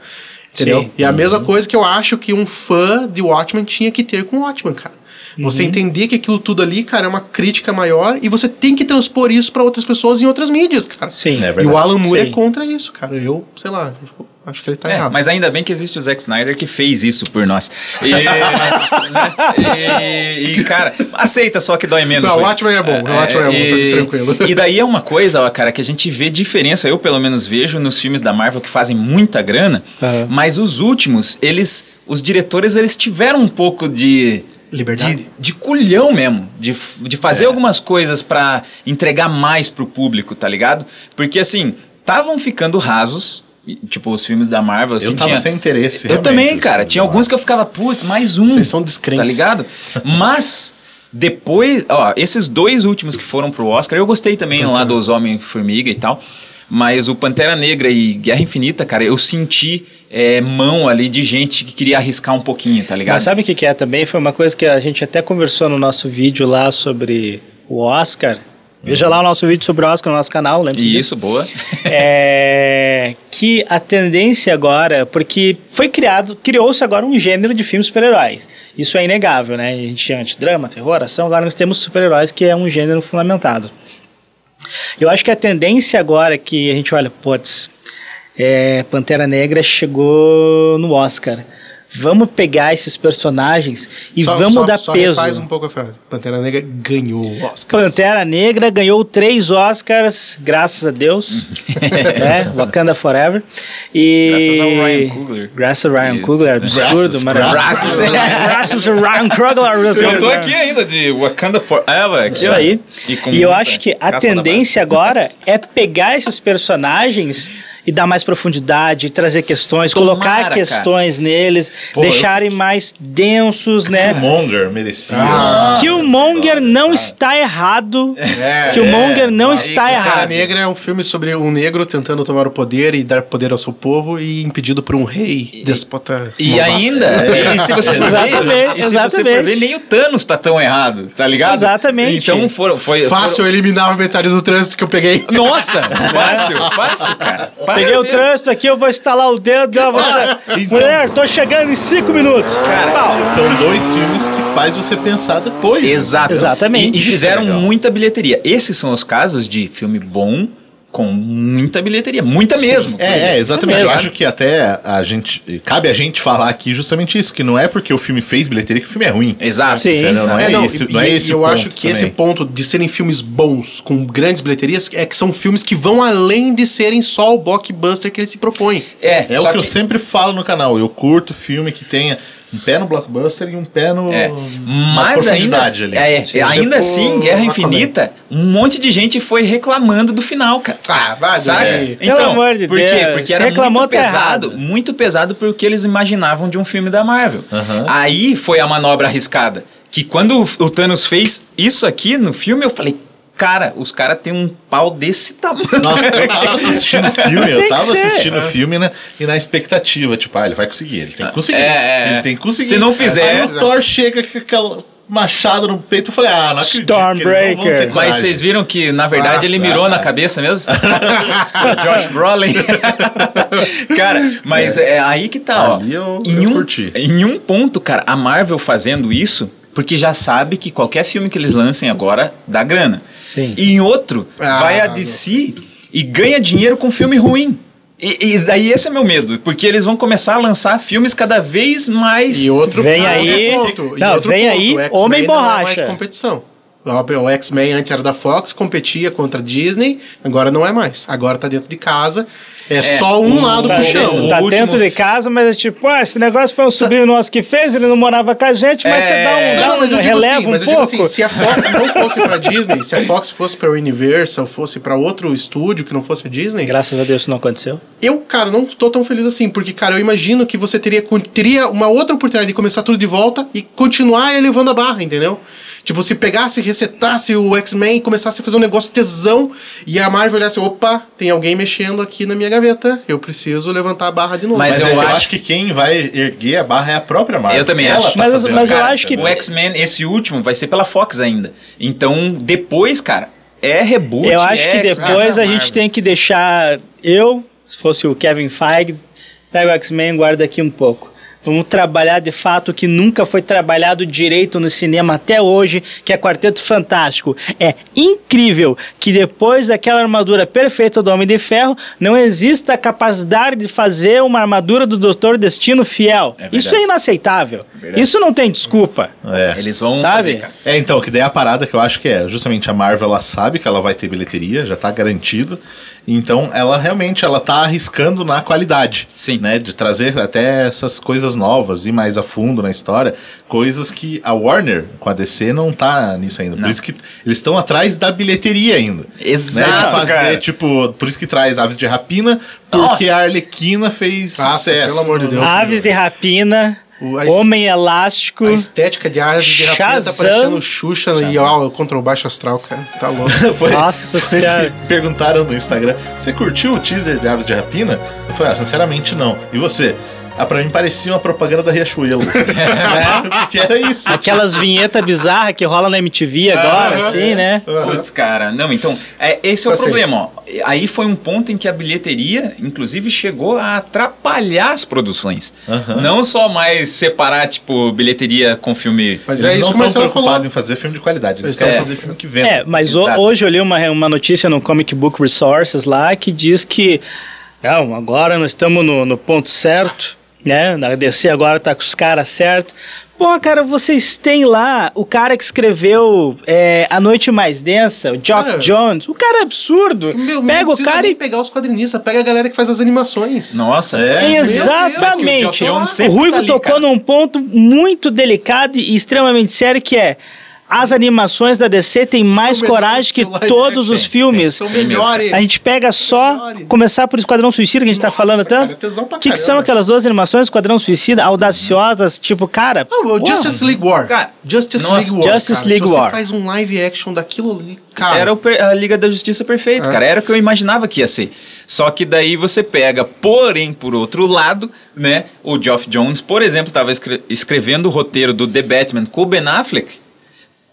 Entendeu? Sim. E a mesma coisa que eu acho que um fã de Watchmen tinha que ter com Watchmen, cara. Você entender que aquilo tudo ali, cara, é uma crítica maior e você tem que transpor isso pra outras pessoas em outras mídias, cara. Sim. É e verdade. o Alan Moore Sim. é contra isso, cara. Eu, sei lá, eu acho que ele tá É, errado. mas ainda bem que existe o Zack Snyder que fez isso por nós. E, né, e- e, cara, aceita só que dói menos. Não, o Rui. Watchmen é bom, o Watchmen é bom, e- tá tranquilo. E daí é uma coisa, ó, cara, que a gente vê diferença, eu pelo menos vejo nos filmes da Marvel que fazem muita grana, Aham. mas os últimos, eles, os diretores, eles tiveram um pouco de... Liberdade? De, de culhão mesmo, de, de fazer algumas coisas pra entregar mais pro público, tá ligado? Porque assim, estavam ficando rasos, tipo os filmes da Marvel, assim, Eu tava tinha- sem interesse. eu também, assim, cara. Tinha não alguns que eu ficava, putz, mais um. Vocês são descrentes. Tá ligado? Mas, depois, ó, esses dois últimos que foram pro Oscar, eu gostei também lá dos Homem-Formiga e tal. Mas o Pantera Negra e Guerra Infinita, cara, eu senti é, mão ali de gente que queria arriscar um pouquinho, tá ligado? Mas sabe o que, que é também? Foi uma coisa que a gente até conversou no nosso vídeo lá sobre o Oscar. Veja lá o nosso vídeo sobre o Oscar no nosso canal, lembra disso? Isso, boa. é, que a tendência agora, porque foi criado, criou-se agora um gênero de filmes super-heróis. Isso é inegável, né? A gente tinha antes drama, terror, ação, agora nós temos super-heróis que é um gênero fundamentado. Eu acho que a tendência agora que a gente olha, putz, é, Pantera Negra chegou no Oscar. Vamos pegar esses personagens e Só- vamos só- dar só peso. refaz um pouco a frase. Pantera Negra ganhou o Oscar. Pantera Negra ganhou três Oscars, graças a Deus. né? Wakanda Forever. E... Graças ao Ryan Coogler. Graças ao Ryan Coogler, absurdo, maravilhoso. graças. Graças ao Ryan Coogler. Eu tô aqui ainda de Wakanda Forever. Aqui, Isso ó. aí. E, E eu acho que a tendência agora é pegar esses personagens e dar mais profundidade, trazer questões, Tomara, colocar cara. questões neles, Pô, deixarem mais densos, né? Killmonger merecia. Ah, Killmonger não está errado. É, Killmonger não Aí, está errado. Negra é um filme sobre um negro tentando tomar o poder e dar poder ao seu povo e impedido por um rei déspota. E malvado. ainda, e se você for Exatamente, ver, e se você for ver, nem o Thanos tá tão errado, tá ligado? Exatamente. Então foram, foi... Fácil, eu eliminava metade do trânsito que eu peguei. foram- Nossa, fácil, fácil, cara. Fácil Peguei o trânsito aqui, eu vou instalar o dedo. Eu vou... então- Mulher, tô chegando em cinco minutos. Cara, Pau. São dois filmes que faz você pensar depois. Exato. Exatamente. E, e é fizeram legal. muita bilheteria. Esses são os casos de filme bom com muita bilheteria. Muita mesmo. É, é, exatamente. É mesmo. Eu acho que até a gente. Cabe a gente falar aqui justamente isso, que não é porque o filme fez bilheteria que o filme é ruim. Exato. Sim. Entendeu? Não é, É, não, esse, e, não é e esse eu acho que esse também. ponto de serem filmes bons, com grandes bilheterias, é que são filmes que vão além de serem só o blockbuster que ele se propõe. É, É o só que, eu sempre falo no canal. Eu curto filme que tenha um pé no blockbuster e um pé no. É. uma Mas ainda, ali. é, Seja ainda assim, Guerra. Infinita, um monte de gente foi reclamando do final, cara. Ah, vai, Sabe? dormir. Então, Pelo amor de por quê? Deus, Porque era reclamou, muito pesado, errado. muito pesado porque eles imaginavam de um filme da Marvel. Aham. Aí foi a manobra arriscada, que quando o o Thanos fez isso aqui no filme, eu falei, cara, os caras têm um pau desse tamanho. Nossa, eu tava assistindo o filme, eu tava assistindo o filme né, e na expectativa, tipo, ah, ele vai conseguir, ele tem que conseguir. É, é, ele tem que conseguir. Se não fizer- Aí o Thor chega com aquela machado no peito, eu falei, ah, não acredito que eles não vão ter Stormbreaker. Mas vocês viram que, na verdade, Ah, ele tá. mirou na cabeça mesmo? Josh Brolin. cara, mas é. aí que tá, ó. Ali eu- em, eu um, curti. em um ponto, cara, a Marvel fazendo isso, porque já sabe que qualquer filme que eles lancem agora dá grana. Sim. E em outro, Ah, vai a DC e ganha dinheiro com filme ruim. E, e daí esse é meu medo, porque eles vão começar a lançar filmes cada vez mais. E outro Vem outro aí- ponto, e não, outro vem ponto, aí, o X-Men Homem não é Borracha. mais competição. O o X-Men antes era da Fox, competia contra a Disney, agora não é mais. Agora tá dentro de casa, é, só um lado Tá, puxando. tá último- dentro de casa, mas é tipo, ah, esse negócio foi um sobrinho nosso que fez, ele não morava com a gente, mas É. você dá um, dá Não, um mas eu digo releva assim, um mas eu digo pouco. assim, se a Fox não fosse pra Disney, se a Fox fosse pra Universal, fosse pra outro estúdio que não fosse a Disney, Graças a Deus isso não aconteceu. eu, cara, não tô tão feliz assim, porque, cara, eu imagino que você teria, teria uma outra oportunidade de começar tudo de volta e continuar elevando a barra, entendeu? Tipo, se pegasse, resetasse o X-Men e começasse a fazer um negócio tesão e a Marvel olhasse, opa, tem alguém mexendo aqui na minha gaveta, eu preciso levantar a barra de novo. Mas Mas, eu é que eu acho- acho que quem vai erguer a barra é a própria Marvel. Eu também Ela acho. tá Mas- fazendo mas eu cara, acho que- O X-Men, esse último, vai ser pela Fox ainda. Então, depois, cara, é reboot. Eu acho que é X-Men depois da a gente tem que deixar. Eu, se fosse o Kevin Feige, pega o X-Men e guarda aqui um pouco. Vamos trabalhar de fato o que nunca foi trabalhado direito no cinema até hoje, que é Quarteto Fantástico. É incrível que depois daquela armadura perfeita do Homem de Ferro, não exista a capacidade de fazer uma armadura do Doutor Destino fiel. É. Isso é inaceitável. verdade. Isso não tem desculpa. É. Eles vão Sabe? fazer. É, então, que daí a parada que eu acho que é, justamente a Marvel, ela sabe que ela vai ter bilheteria, já tá garantido. Então, ela realmente, ela tá arriscando na qualidade. Sim. Né, de trazer até essas coisas novas, ir mais a fundo na história. Coisas que a Warner, com a DC, não tá nisso ainda. Não. Por isso que eles estão atrás da bilheteria ainda. Exato, Né, de fazer, cara. tipo, por isso que traz Aves de Rapina, porque Nossa. a Arlequina fez Nossa, sucesso. pelo amor de Deus. Aves de Rapina, O- Homem Elástico. A estética de Aras de Rapina tá parecendo Xuxa e ó, contra o baixo astral, cara. Tá louco. Foi- Nossa Senhora. Perguntaram no Instagram: Você curtiu o teaser de Aves de Rapina? Eu falei: Ah, sinceramente não. E você? Ah, pra mim parecia uma propaganda da Riachuelo. Porque era isso. Aquelas vinhetas bizarras que rola na MTV agora, Aham. assim, né? Putz, cara, não, então, é, esse é o Paciência. problema, ó. Aí foi um ponto em que a bilheteria, inclusive, chegou a atrapalhar as produções. Não só mais separar, tipo, bilheteria com filme. Mas Eles é isso não que o estão preocupados falou. em fazer filme de qualidade. Eles É. querem fazer filme que venda. É, mas Exato. hoje eu li uma, uma notícia no Comic Book Resources lá que diz que não, agora nós estamos no, no ponto certo, né? Na DC agora tá com os caras certos. Pô, cara, vocês têm lá o cara que escreveu é, A Noite Mais Densa, o Geoff Cara, Jones. O cara é absurdo. Meu, Pega o cara nem e pegar os quadrinistas, pega a galera que faz as animações. Nossa, É. Exatamente. Que o o Ruivo tá ali, tocou cara. num ponto muito delicado e extremamente sério que é as animações da DC têm mais coragem que todos os filmes. São melhores. A gente pega só, Melhores. começar por Esquadrão Suicida, que a gente tá falando tanto. O que, que são aquelas duas animações, Esquadrão Suicida, audaciosas, tipo, cara. Ah, o Justice League War. Cara, Justice nossa, League War. Justice cara. League Se você War. faz um live action daquilo ali, cara. Era a Liga da Justiça perfeita, É. cara. Era o que eu imaginava que ia ser. Só que daí você pega, porém, por outro lado, né? O Geoff Jones, por exemplo, estava escrevendo o roteiro do The Batman com o Ben Affleck.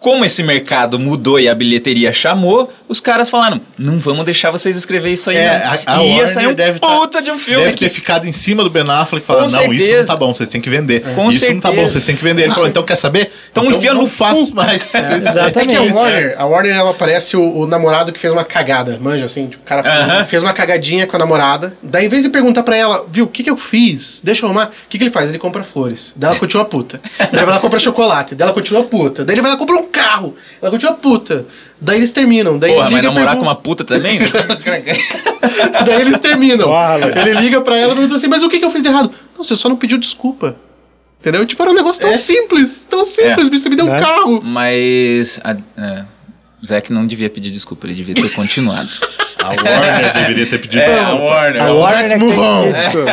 Como esse mercado mudou e a bilheteria chamou, os caras falaram: não vamos deixar vocês escrever isso aí. É, não. a, a e ia Warner sair um deve tá- puta de um filme. Deve ter ficado em cima do Ben Affleck falando, não, isso não certeza. tá bom, vocês têm que vender. Com isso não tá bom, certeza. vocês têm que vender. Ele falou, então quer saber? Então enfia não no faço mais. É que a Warner, a Warner ela parece o, o namorado que fez uma cagada, manja assim, tipo, o cara Aham. fez uma cagadinha com a namorada. Daí, em vez de perguntar pra ela, viu, o que que eu fiz? Deixa eu arrumar. O que que ele faz? Ele compra flores. Daí ela continua puta. Daí ele vai lá comprar chocolate. Daí ela continua puta. Daí ele vai lá comprar um carro. Ela continua puta. Daí eles terminam. Daí Porra, ele mas liga namorar com pergunta- uma puta também? Daí eles terminam. ele liga pra ela e pergunta assim, mas o que que eu fiz de errado? Não, você só não pediu desculpa. Entendeu? Tipo, era um negócio tão É. simples. Tão simples. Você me deu um Né? carro. Mas. A, é, Zack não devia pedir desculpa, ele devia ter continuado. A Warner deveria ter pedido É, a desculpa. Warner. A Warner let's é move on. desculpa.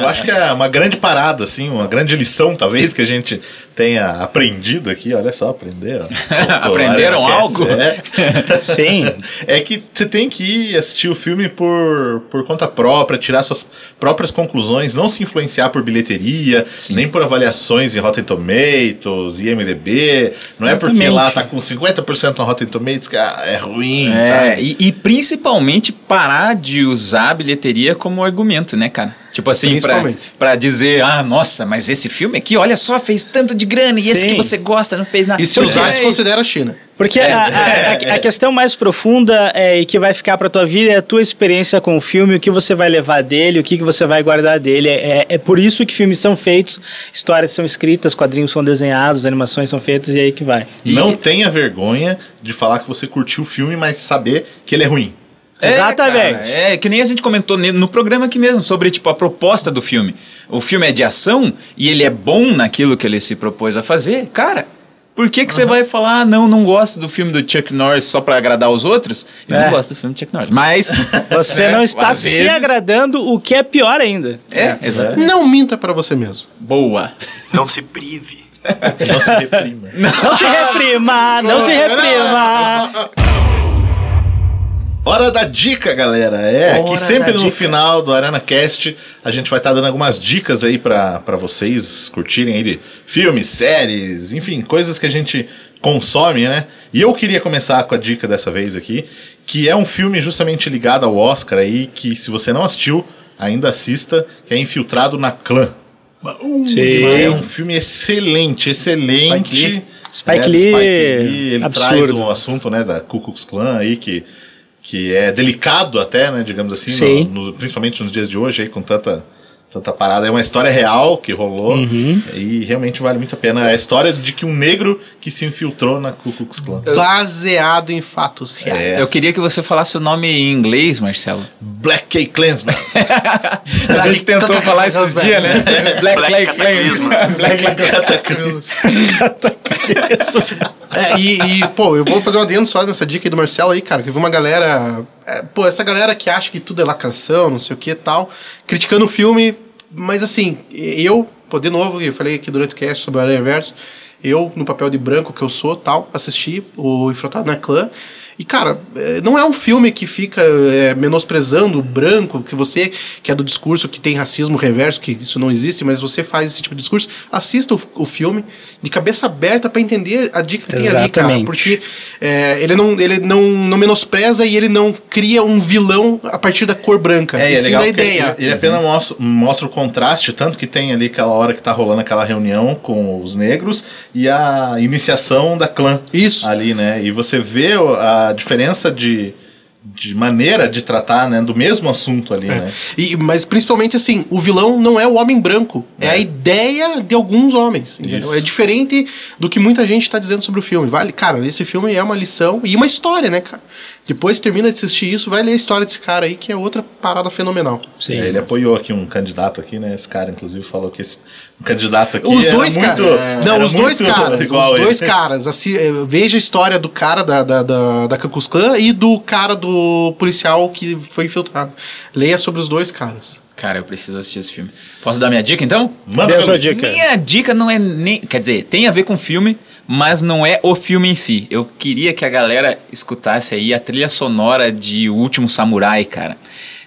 Eu acho que é uma grande parada, assim, uma grande lição, talvez, que a gente tenha aprendido aqui. Olha só, aprenderam. Aprenderam algo? É. Sim. É que você tem que ir assistir o filme por, por conta própria, tirar suas próprias conclusões, não se influenciar por bilheteria, Sim. nem por avaliações em Rotten Tomatoes, IMDB. Não é porque Exatamente. lá tá com 50% no Rotten Tomatoes que ah, é ruim, É, sabe? e, e principalmente parar de usar a bilheteria como argumento, né, cara? Tipo assim, pra, Principalmente. pra dizer, ah, nossa, mas esse filme aqui, olha só, fez tanto de grana e esse que você gosta não fez nada. E se usar, desconsidera a China. Porque É, a, a- a- a questão mais profunda é, e que vai ficar pra tua vida é a tua experiência com o filme, o que você vai levar dele, o que, que você vai guardar dele. É, é por isso que filmes são feitos, histórias são escritas, quadrinhos são desenhados, animações são feitas e aí que vai. Não tenha vergonha de falar que você curtiu o filme, mas saber que ele é ruim. É, Exatamente. cara, é que nem a gente comentou no programa aqui mesmo sobre tipo a proposta do filme. O filme é de ação e ele é bom naquilo que ele se propôs a fazer. Cara, por que que você vai falar, ah, não, não gosto do filme do Chuck Norris só pra agradar os outros? Eu É. não gosto do filme do Chuck Norris. Mas Você né, não está às se vezes- agradando, o que é pior ainda. É, exato. Não minta pra você mesmo. Boa. Não se prive. Não se reprima. Não se reprima, não se reprima. Hora da dica, galera. É, Hora que sempre no dica. final do Arena Cast a gente vai estar dando algumas dicas aí pra pra vocês curtirem aí de filmes, séries, enfim, coisas que a gente consome, né? E eu queria começar com a dica dessa vez aqui, que é um filme justamente ligado ao Oscar aí, que se você não assistiu, ainda assista, que é Infiltrado na Clã. É um filme excelente, excelente. Spike Lee. Spike É, do Lee, Ele absurdo. traz o assunto né, da Ku Klux Klan aí, que, que é delicado até, né, digamos assim, Sim. no- no- principalmente nos dias de hoje, aí, com tanta, tanta parada. É uma história real que rolou Uhum. e realmente vale muito a pena. É a história de que um negro que se infiltrou na Ku Klux Klan. Baseado em fatos reais. É. Eu queria que você falasse o nome em inglês, Marcelo. Black K Klansman. A gente tentou falar esses dias, né? Black Black Clay Cataclisma. É, e, e, pô, eu vou fazer um adendo só nessa dica aí do Marcelo aí, cara, que eu vi uma galera. é, pô, essa galera que acha que tudo é lacração, não sei o que e tal, criticando o filme, mas assim, eu, pô, de novo, eu falei aqui durante o cast sobre o Aranha Verso, eu, no papel de branco que eu sou, tal, assisti o Infiltrado na Clã. E, cara, é, não é um filme que fica é, menosprezando o branco, que você, que é do discurso que tem racismo reverso, que isso não existe, mas você faz esse tipo de discurso, assista o, o filme de cabeça aberta para entender a dica que tem ali, cara. Exatamente. Porque é, ele, não, ele não, não menospreza e ele não cria um vilão a partir da cor branca. É, é legal da porque ideia. Ele, ele apenas mostra, mostra o contraste, tanto que tem ali aquela hora que tá rolando aquela reunião com os negros e a iniciação da clã. Isso. Ali, né? E você vê o- a diferença de, de maneira de tratar, né? Do mesmo assunto ali, né? E, mas principalmente assim, o vilão não é o homem branco, é, a ideia de alguns homens. É diferente do que muita gente está dizendo sobre o filme. Vale, cara, esse filme é uma lição e uma história, né, cara? Depois termina de assistir isso, vai ler a história desse cara aí, que é outra parada fenomenal. Sim. É, ele apoiou aqui um candidato aqui, né? Esse cara, inclusive, falou que esse um candidato aqui. Os era dois muito, caras. Não, os dois caras. Os dois ele. caras. Assim, veja a história do cara da, da, da, da Klux Klan e do cara do policial que foi infiltrado. Leia sobre os dois caras. Cara, eu preciso assistir esse filme. Posso dar minha dica então? Manda a sua dica. Minha dica não é nem. Quer dizer, tem a ver com o filme, mas não é o filme em si. Eu queria que a galera escutasse aí a trilha sonora de O Último Samurai, cara.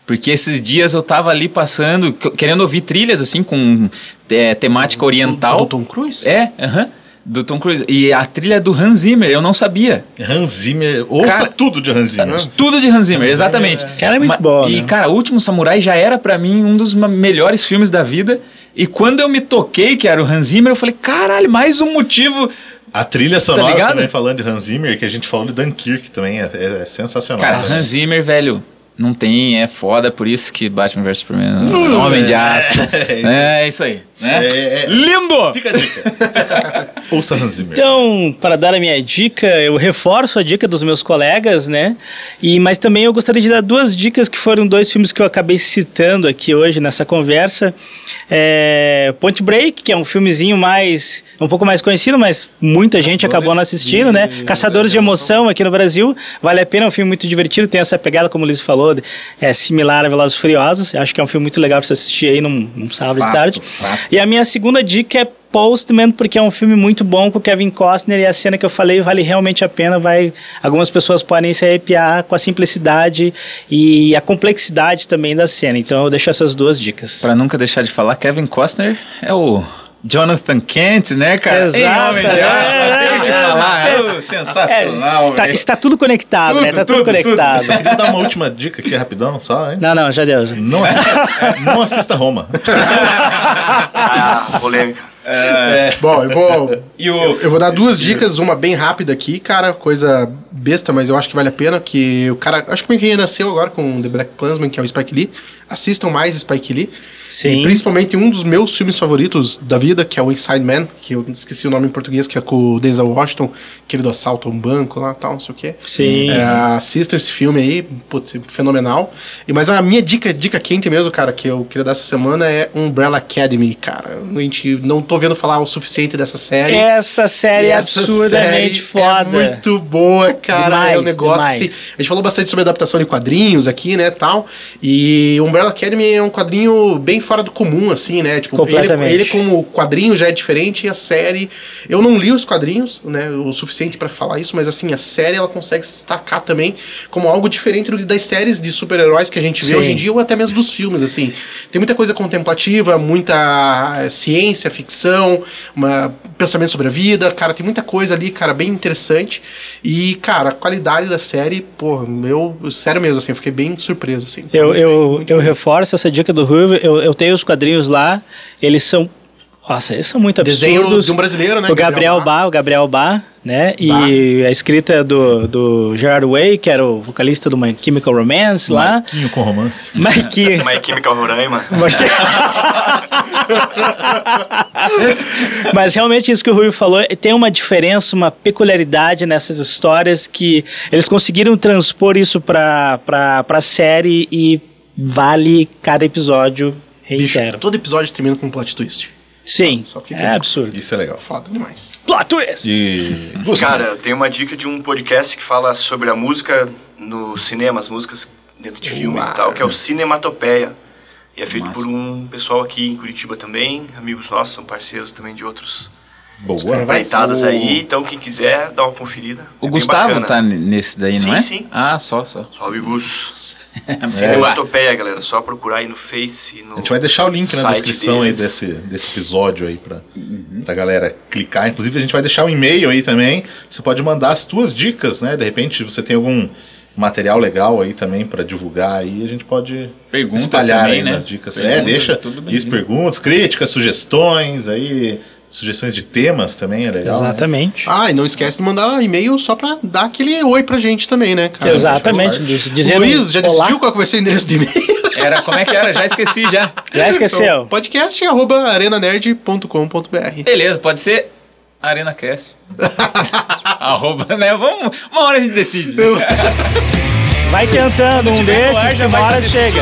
Porque esses dias eu tava ali passando, que- querendo ouvir trilhas assim com é, temática oriental. Do Tom Cruise? É, aham. do Tom Cruise. E a trilha do Hans Zimmer, eu não sabia. Hans Zimmer. Ouça Cara, tudo de Hans Zimmer. Tudo de Hans Zimmer, exatamente. Cara, é muito bom, E, né? cara, O Último Samurai já era pra mim um dos melhores filmes da vida. E quando eu me toquei que era o Hans Zimmer, eu falei, caralho, mais um motivo. A trilha sonora ligado? também, falando de Hans Zimmer, que a gente falou de Dunkirk também, é, é- é sensacional. Cara? Hans Zimmer, velho, não tem, é foda, por isso que Batman vs Superman é um homem de aço. É, isso aí. Né? É, é- Lindo! Fica a dica. Ouça Hans Zimmer. Então, para dar a minha dica, eu reforço a dica dos meus colegas, né? E mas também eu gostaria de dar duas dicas que foram dois filmes que eu acabei citando aqui hoje nessa conversa. É, Point Break, que é um filmezinho mais um pouco mais conhecido, mas muita gente acabou não assistindo, né? Caçadores de emoção aqui no Brasil, vale a pena, é um filme muito divertido, tem essa pegada como o Luiz falou, de- é similar a Velozes e Furiosos. Acho que é um filme muito legal para você assistir aí num, num sábado de Fato, tarde. fato. E a minha segunda dica é Postman, porque é um filme muito bom com o Kevin Costner e a cena que eu falei vale realmente a pena. Vai, algumas pessoas podem se arrepiar com a simplicidade e a complexidade também da cena. Então eu deixo essas duas dicas. Pra nunca deixar de falar, Kevin Costner é o Jonathan Kent, né, cara? Exato, Em Homem é, é, falar. é. Sensacional, Tá- velho. está tudo conectado, Tudo, né? Tá tudo, tudo, conectado. Queria dar uma última dica aqui rapidão, só antes. Não, não, já deu. já. Não assista, não assista Roma. Ah, polêmica. Bom, eu vou. E o... Eu vou dar duas dicas, uma bem rápida aqui, cara, coisa besta, mas eu acho que vale a pena, que o cara, acho que quem renasceu agora com The Black Klansman, que é o Spike Lee, assistam mais Spike Lee. Sim. E principalmente um dos meus filmes favoritos da vida, que é o Inside Man, que eu esqueci o nome em português, que é com o Denzel Washington, aquele do assalto a um banco lá, tal, não sei o quê. Sim. É, assistam esse filme aí, putz, fenomenal. E, mas a minha dica, dica quente mesmo, cara, que eu queria dar essa semana é Umbrella Academy, cara. A gente não tô vendo falar o suficiente dessa série. Essa série é Essa absurdamente série foda. É muito boa, cara. Demais, é um negócio assim. A gente falou bastante sobre adaptação de quadrinhos aqui, né, tal. E Umbrella Academy é um quadrinho bem fora do comum, assim, né? Tipo, ele, Completamente. ele como quadrinho já é diferente e a série. Eu não li os quadrinhos, né, o suficiente pra falar isso, mas assim, a série ela consegue se destacar também como algo diferente do- das séries de super-heróis que a gente vê Sim. hoje em dia ou até mesmo dos filmes, assim. Tem muita coisa contemplativa, muita eh, ciência, ficção, uma pensamento sobre a vida, cara, tem muita coisa ali, cara, bem interessante. E, cara, a qualidade da série, pô, eu, sério mesmo, assim, eu fiquei bem surpreso, assim. Eu, Muito eu, bem, eu bem. reforço essa dica do Ruivo. Eu, eu tenho os quadrinhos lá. Eles são. Nossa, eles são muito Desenho absurdos. de um brasileiro, né? O Gabriel Bá, o Gabriel Bá, né? E a escrita é do, do Gerard Way, que era o vocalista do My Chemical Romance lá. Marquinho com romance. Mike. My Chemical Roraima. Mas realmente isso que o Rui falou, tem uma diferença, uma peculiaridade nessas histórias que eles conseguiram transpor isso pra, pra, pra série e vale cada episódio Bicho, reitero. todo episódio termina com um plot twist. Sim, Só fica é de- absurdo. Isso é legal. Foda demais. Plot twist! E. Cara, eu tenho uma dica de um podcast que fala sobre a música no cinema, as músicas dentro de filmes e tal, que é o Cinematopeia. E é feito por um pessoal aqui em Curitiba também, amigos nossos, são parceiros também de outros Boa. Aproveitadas aí, então quem quiser, dá uma conferida. O É Gustavo tá nesse daí, Sim, não é? sim. Ah, só, só. Salve, Gus. É. Cinematopeia, galera. Só procurar aí no Face. No A gente vai deixar o link na descrição aí deles. desse, desse episódio aí pra, pra galera clicar. Inclusive, a gente vai deixar o e-mail aí também. Você pode mandar as tuas dicas, né? De repente, você tem algum material legal aí também pra divulgar aí, a gente pode Perguntas espalhar também, aí né? nas dicas. é, Perguntas, deixa tudo isso, perguntas, críticas, sugestões aí, sugestões de temas também é legal. né? Exatamente. Ah, e não esquece de mandar e-mail só pra dar aquele oi pra gente também, né, cara? Exatamente. diz- Dizendo Luiz, já olá. decidiu qual que vai ser o endereço de e-mail? Era, como é que era? Já esqueci já. Já esqueceu? Podcast arroba arenanerd.com.br Beleza, pode ser ArenaCast. Arroba, né? Vamos, uma hora a gente decide. Vai tentando um desses que uma vai hora chega.